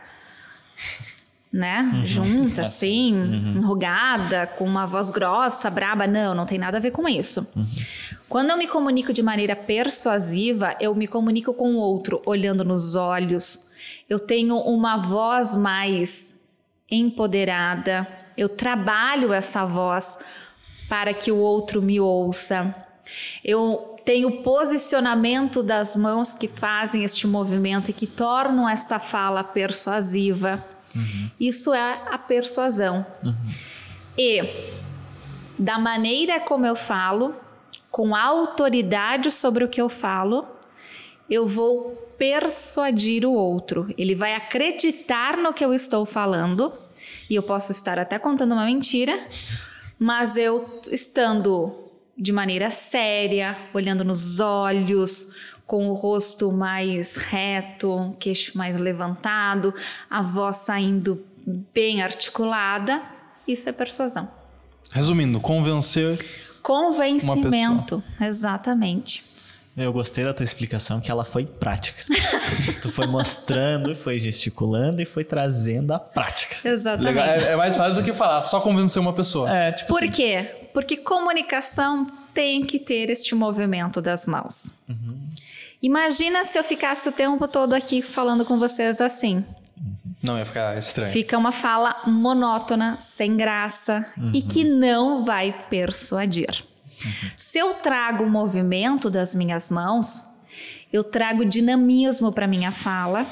né, junta, assim, enrugada, com uma voz grossa, braba. Não, não tem nada a ver com isso. Quando eu me comunico de maneira persuasiva, eu me comunico com o outro olhando nos olhos. Eu tenho uma voz mais empoderada. Eu trabalho essa voz para que o outro me ouça. Eu tenho o posicionamento das mãos que fazem este movimento e que tornam esta fala persuasiva. Isso é a persuasão. E da maneira como eu falo, com autoridade sobre o que eu falo, eu vou persuadir o outro. Ele vai acreditar no que eu estou falando, e eu posso estar até contando uma mentira, mas eu estando de maneira séria, olhando nos olhos, com o rosto mais reto, queixo mais levantado, a voz saindo bem articulada, isso é persuasão. Resumindo, convencer. Convencimento, exatamente. Eu gostei da tua explicação, que ela foi prática. (laughs) tu foi mostrando, foi gesticulando e foi trazendo a prática. Exatamente. Legal. É, é mais fácil do que falar, só convencer uma pessoa. É, tipo Por quê? Porque comunicação tem que ter este movimento das mãos. Imagina se eu ficasse o tempo todo aqui falando com vocês assim. Não, ia ficar estranho. Fica uma fala monótona, sem graça e que não vai persuadir. Se eu trago o movimento das minhas mãos, eu trago dinamismo para minha fala,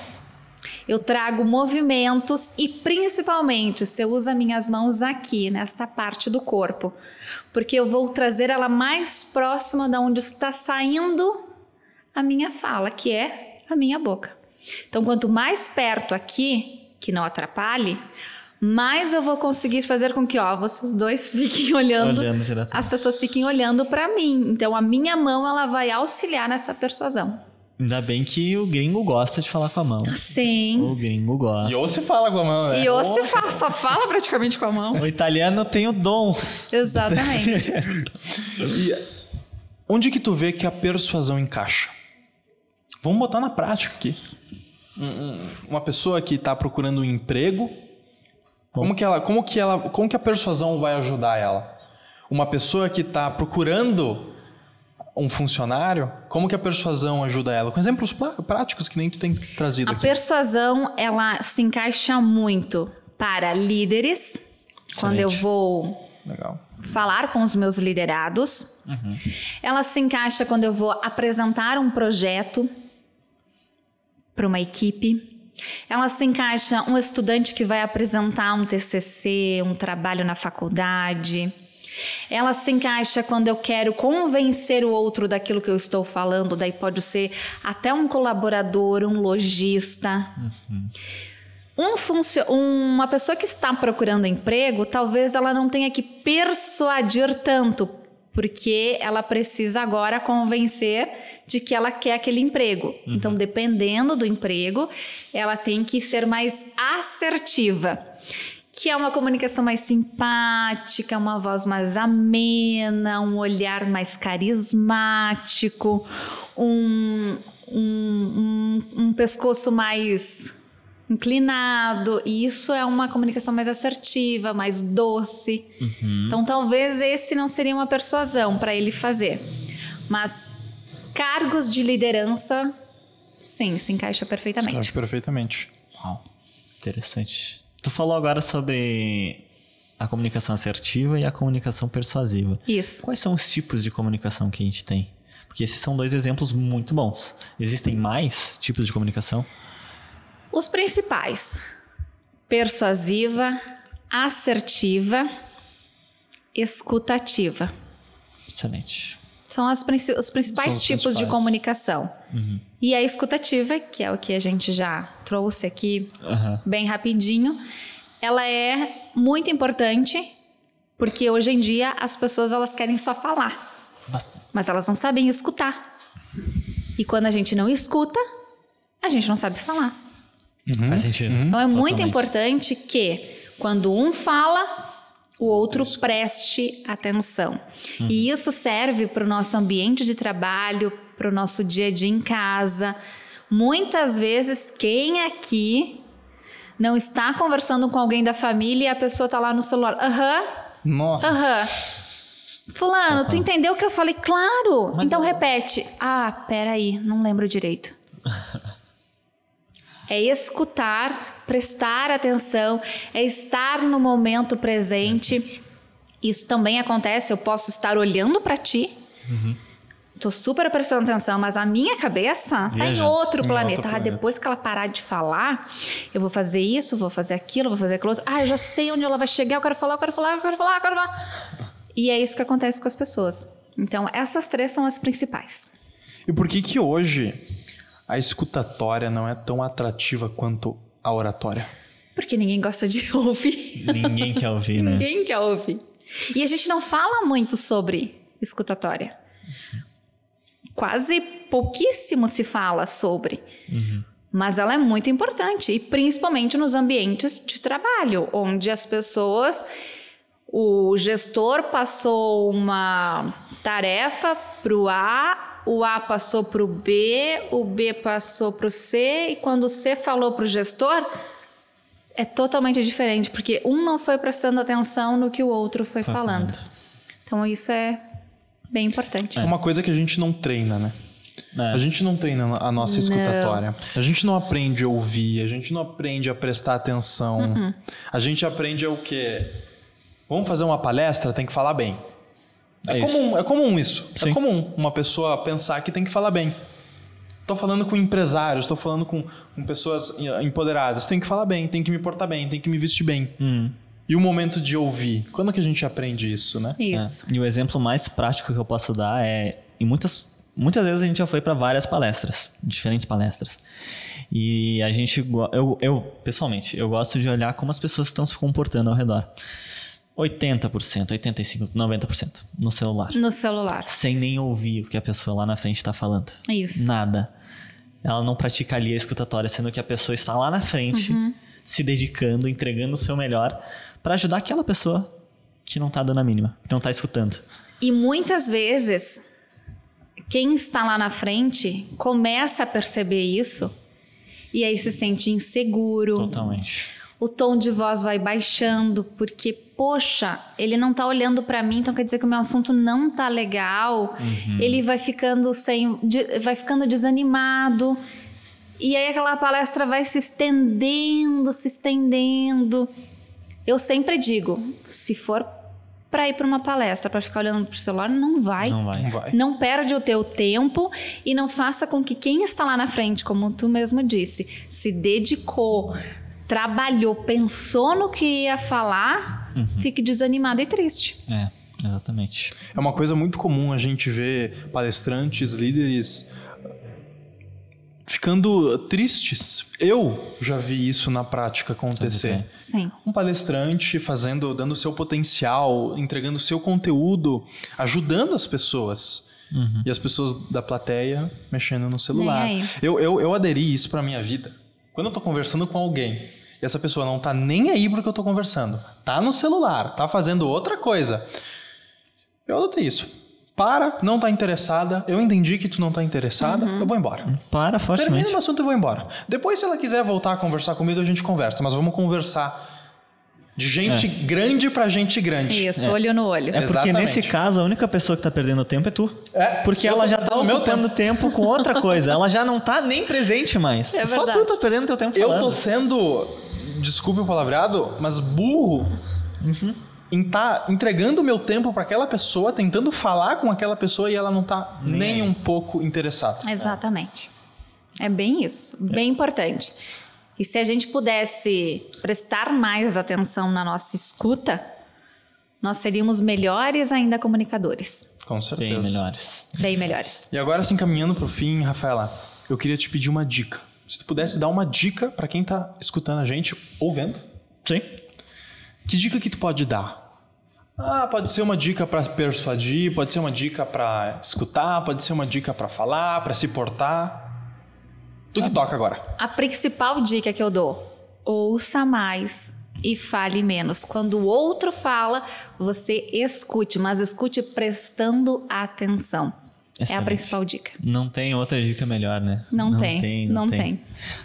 eu trago movimentos e principalmente se eu uso as minhas mãos aqui, nesta parte do corpo, porque eu vou trazer ela mais próxima da onde está saindo a minha fala, que é a minha boca. Então, quanto mais perto aqui, que não atrapalhe, mais eu vou conseguir fazer com que, ó, vocês dois (laughs) fiquem olhando, Olhando as pessoas fiquem olhando para mim. Então, a minha mão ela vai auxiliar nessa persuasão. Ainda bem que o gringo gosta de falar com a mão. Sim. O gringo gosta. E ou se fala com a mão, né? E ou se fala, só fala praticamente com a mão. O italiano tem o dom. Exatamente. (laughs) E onde que tu vê que a persuasão encaixa? Vamos botar na prática aqui. Um- um- Uma pessoa que está procurando um emprego, como que ela, como que ela, como que a persuasão vai ajudar ela? Uma pessoa que está procurando um funcionário, como que a persuasão ajuda ela? Com exemplos práticos que nem tu tem trazido A aqui. persuasão, ela se encaixa muito para líderes, quando eu vou Legal. falar com os meus liderados. Ela se encaixa quando eu vou apresentar um projeto para uma equipe. Ela se encaixa um estudante que vai apresentar um TCC, um trabalho na faculdade. Ela se encaixa quando eu quero convencer o outro daquilo que eu estou falando, daí pode ser até um colaborador, um lojista. Um funcio- uma pessoa que está procurando emprego, talvez ela não tenha que persuadir tanto, porque ela precisa agora convencer de que ela quer aquele emprego. Então, dependendo do emprego, ela tem que ser mais assertiva, que é uma comunicação mais simpática, uma voz mais amena, um olhar mais carismático, um, um, um, um pescoço mais inclinado, e isso é uma comunicação mais assertiva, mais doce. Então, talvez esse não seria uma persuasão para ele fazer. Mas cargos de liderança, sim, se encaixa perfeitamente. Acho perfeitamente. Uau, interessante. Tu falou agora sobre a comunicação assertiva e a comunicação persuasiva. Isso. Quais são os tipos de comunicação que a gente tem? Porque esses são dois exemplos muito bons. Existem mais tipos de comunicação? Os principais: persuasiva, assertiva, escutativa. Excelente. São as os principais São os tipos de principais. comunicação. E a escutativa, que é o que a gente já trouxe aqui Aham. bem rapidinho, ela é muito importante porque hoje em dia as pessoas elas querem só falar, Bastante. mas elas não sabem escutar. E quando a gente não escuta, a gente não sabe falar. Faz sentido. Então é muito Totalmente. importante que quando um fala, o outro preste atenção. E isso serve para o nosso ambiente de trabalho, para o nosso dia a dia em casa. Muitas vezes, quem aqui não está conversando com alguém da família e a pessoa está lá no celular? Aham, Nossa. aham. Fulano, tu entendeu o que eu falei? Claro! então repete. Ah, peraí, não lembro direito. (laughs) É escutar, prestar atenção, é estar no momento presente. Isso também acontece, eu posso estar olhando para ti. Tô super prestando atenção, mas a minha cabeça tá em outro planeta. outro Ah, planeta. depois que ela parar de falar, eu vou fazer isso, vou fazer aquilo, vou fazer aquilo outro. Ah, eu já sei onde ela vai chegar, eu quero falar, eu quero falar, eu quero falar, eu quero falar. E é isso que acontece com as pessoas. Então, essas três são as principais. E por que que hoje a escutatória não é tão atrativa quanto a oratória? Porque ninguém gosta de (laughs) ouvir. Ninguém quer ouvir, né? Ninguém quer ouvir. E a gente não fala muito sobre escutatória. Quase pouquíssimo se fala sobre. Mas ela é muito importante. E principalmente nos ambientes de trabalho, onde as pessoas. O gestor passou uma tarefa para o A, o A passou para o B, o B passou para o C, e quando o C falou para o gestor, é totalmente diferente, porque um não foi prestando atenção no que o outro foi, Foi falando. falando. Então isso é bem importante. É uma coisa que a gente não treina, né? É. A gente não treina a nossa escutatória. A gente não aprende a ouvir, a gente não aprende a prestar atenção. Uhum. A gente aprende o quê? Vamos fazer uma palestra, tem que falar bem. É, É comum, é comum isso. É Sim. comum uma pessoa pensar que tem que falar bem. Tô falando com empresários, tô falando com, com pessoas empoderadas. Tem que falar bem, tem que me portar bem, tem que me vestir bem. Hum. E o momento de ouvir? Quando que a gente aprende isso, né? Isso. É. E o exemplo mais prático que eu posso dar é. Em muitas, muitas vezes a gente já foi para várias palestras, diferentes palestras. E a gente. Eu, eu, pessoalmente, eu gosto de olhar como as pessoas estão se comportando ao redor. 80%, 85%, 90% no celular. No celular. Sem nem ouvir o que a pessoa lá na frente está falando. Isso. Nada. Ela não pratica ali a escutatória, sendo que a pessoa está lá na frente, se dedicando, entregando o seu melhor para ajudar aquela pessoa que não tá dando a mínima, que não tá escutando. E muitas vezes, quem está lá na frente começa a perceber isso e aí se sente inseguro. Totalmente. O tom de voz vai baixando, porque, poxa, ele não tá olhando para mim, então quer dizer que o meu assunto não tá legal. Ele vai ficando sem. de- vai ficando desanimado. E aí aquela palestra vai se estendendo, se estendendo. Eu sempre digo, se for para ir para uma palestra, para ficar olhando pro celular, não vai. Não vai. Não vai. Não perde o teu tempo e não faça com que quem está lá na frente, como tu mesmo disse, se dedicou, trabalhou, pensou no que ia falar, fique desanimado e triste. É, exatamente. É uma coisa muito comum a gente ver palestrantes, líderes ficando tristes. Eu já vi isso na prática acontecer. Sim. Um palestrante fazendo, dando seu potencial, entregando seu conteúdo, ajudando as pessoas. E as pessoas da plateia mexendo no celular. Eu, eu, eu aderi isso pra minha vida. Quando eu tô conversando com alguém e essa pessoa não tá nem aí pro que eu tô conversando, tá no celular, tá fazendo outra coisa, eu adotei isso. Para, não tá interessada, eu entendi que tu não tá interessada, eu vou embora. Para Termina fortemente. o assunto e vou embora. Depois, se ela quiser voltar a conversar comigo, a gente conversa. Mas vamos conversar de gente grande pra gente grande. Isso, olho no olho. É porque Exatamente. nesse caso a única pessoa que tá perdendo tempo é tu. É, Porque eu ela já tá ocupando tempo com outra coisa. Ela já não tá nem presente mais. É Só verdade. tu tá perdendo teu tempo Eu falando. tô sendo, desculpe o palavreado, mas burro em tá entregando meu tempo pra aquela pessoa, tentando falar com aquela pessoa e ela não tá nem, Nem um pouco interessada. Exatamente. É bem isso, bem importante. E se a gente pudesse prestar mais atenção na nossa escuta, nós seríamos melhores ainda comunicadores. Com Bem certeza. melhores. Bem melhores. E agora, se encaminhando pro fim, Rafaela, eu queria te pedir uma dica. Se tu pudesse dar uma dica pra quem tá escutando a gente ou vendo, Sim. que dica que tu pode dar? Ah, pode ser uma dica para persuadir, pode ser uma dica para escutar, pode ser uma dica para falar, para se portar. Tu que toca agora. A principal dica que eu dou: ouça mais e fale menos. Quando o outro fala, você escute, mas escute prestando atenção. É a Excelente. principal dica. Não tem outra dica melhor, né? Não tem, não tem.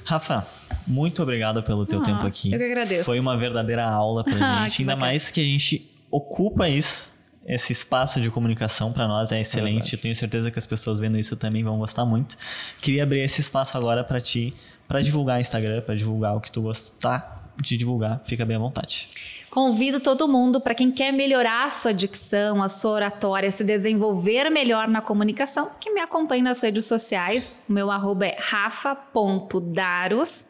Rafa, muito obrigado pelo teu Ah, tempo aqui. eu que agradeço. Foi uma verdadeira aula pra (laughs) Ah, gente, ainda bacana. mais que a gente ocupa isso. Esse espaço de comunicação para nós é excelente. Eu tenho certeza que as pessoas vendo isso também vão gostar muito. Queria abrir esse espaço agora para ti, para divulgar o Instagram, para divulgar o que tu gostar de divulgar. Fica bem à vontade. Convido todo mundo para quem quer melhorar a sua dicção, a sua oratória, se desenvolver melhor na comunicação, que me acompanhe nas redes sociais. O meu arroba é rafa.daros.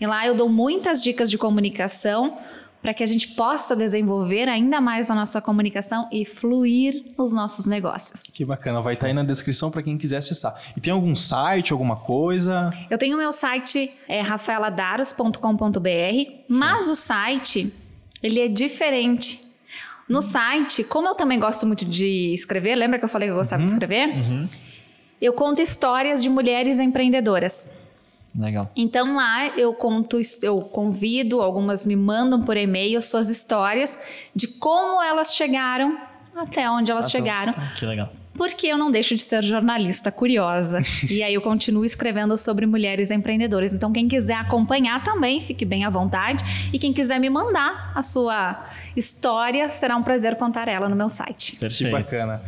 E lá eu dou muitas dicas de comunicação para que a gente possa desenvolver ainda mais a nossa comunicação e fluir nos nossos negócios. Que bacana, vai estar aí na descrição para quem quiser acessar. E tem algum site, alguma coisa? Eu tenho o meu site, é rafaeladaros.com.br, mas o site, ele é diferente. No site, como eu também gosto muito de escrever, lembra que eu falei que eu gostava de escrever? Eu conto histórias de mulheres empreendedoras. Legal. Então lá eu conto, eu convido, algumas me mandam por e-mail suas histórias de como elas chegaram até onde elas chegaram Que legal. porque eu não deixo de ser jornalista curiosa. (laughs) e aí eu continuo escrevendo sobre mulheres empreendedoras. Então, quem quiser acompanhar também, fique bem à vontade. E quem quiser me mandar a sua história, será um prazer contar ela no meu site. Que Perfeito. bacana.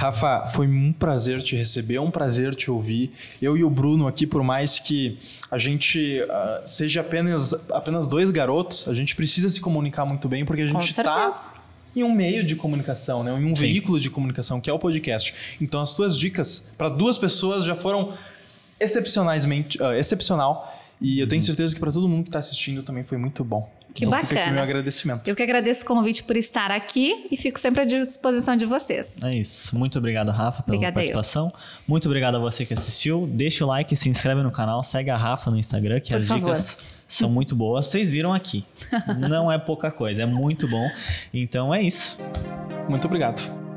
Rafa, foi um prazer te receber, um prazer te ouvir. Eu e o Bruno aqui, por mais que a gente ah, seja apenas, apenas dois garotos, a gente precisa se comunicar muito bem, porque a gente está em um meio de comunicação, né? em um Sim. veículo de comunicação, que é o podcast. Então, as tuas dicas para duas pessoas já foram excepcionalmente, ah, excepcional. E eu tenho certeza que para todo mundo que está assistindo também foi muito bom. Que então, Fica aqui bacana. meu agradecimento. Eu que agradeço o convite por estar aqui e fico sempre à disposição de vocês. É isso. Muito obrigado, Rafa, pela Obrigada eu. participação. Muito obrigado a você que assistiu. Deixa o like, se inscreve no canal, segue a Rafa no Instagram, que Por as favor. dicas são muito boas. Vocês viram aqui. (laughs) Não é pouca coisa, é muito bom. Então é isso. Muito obrigado.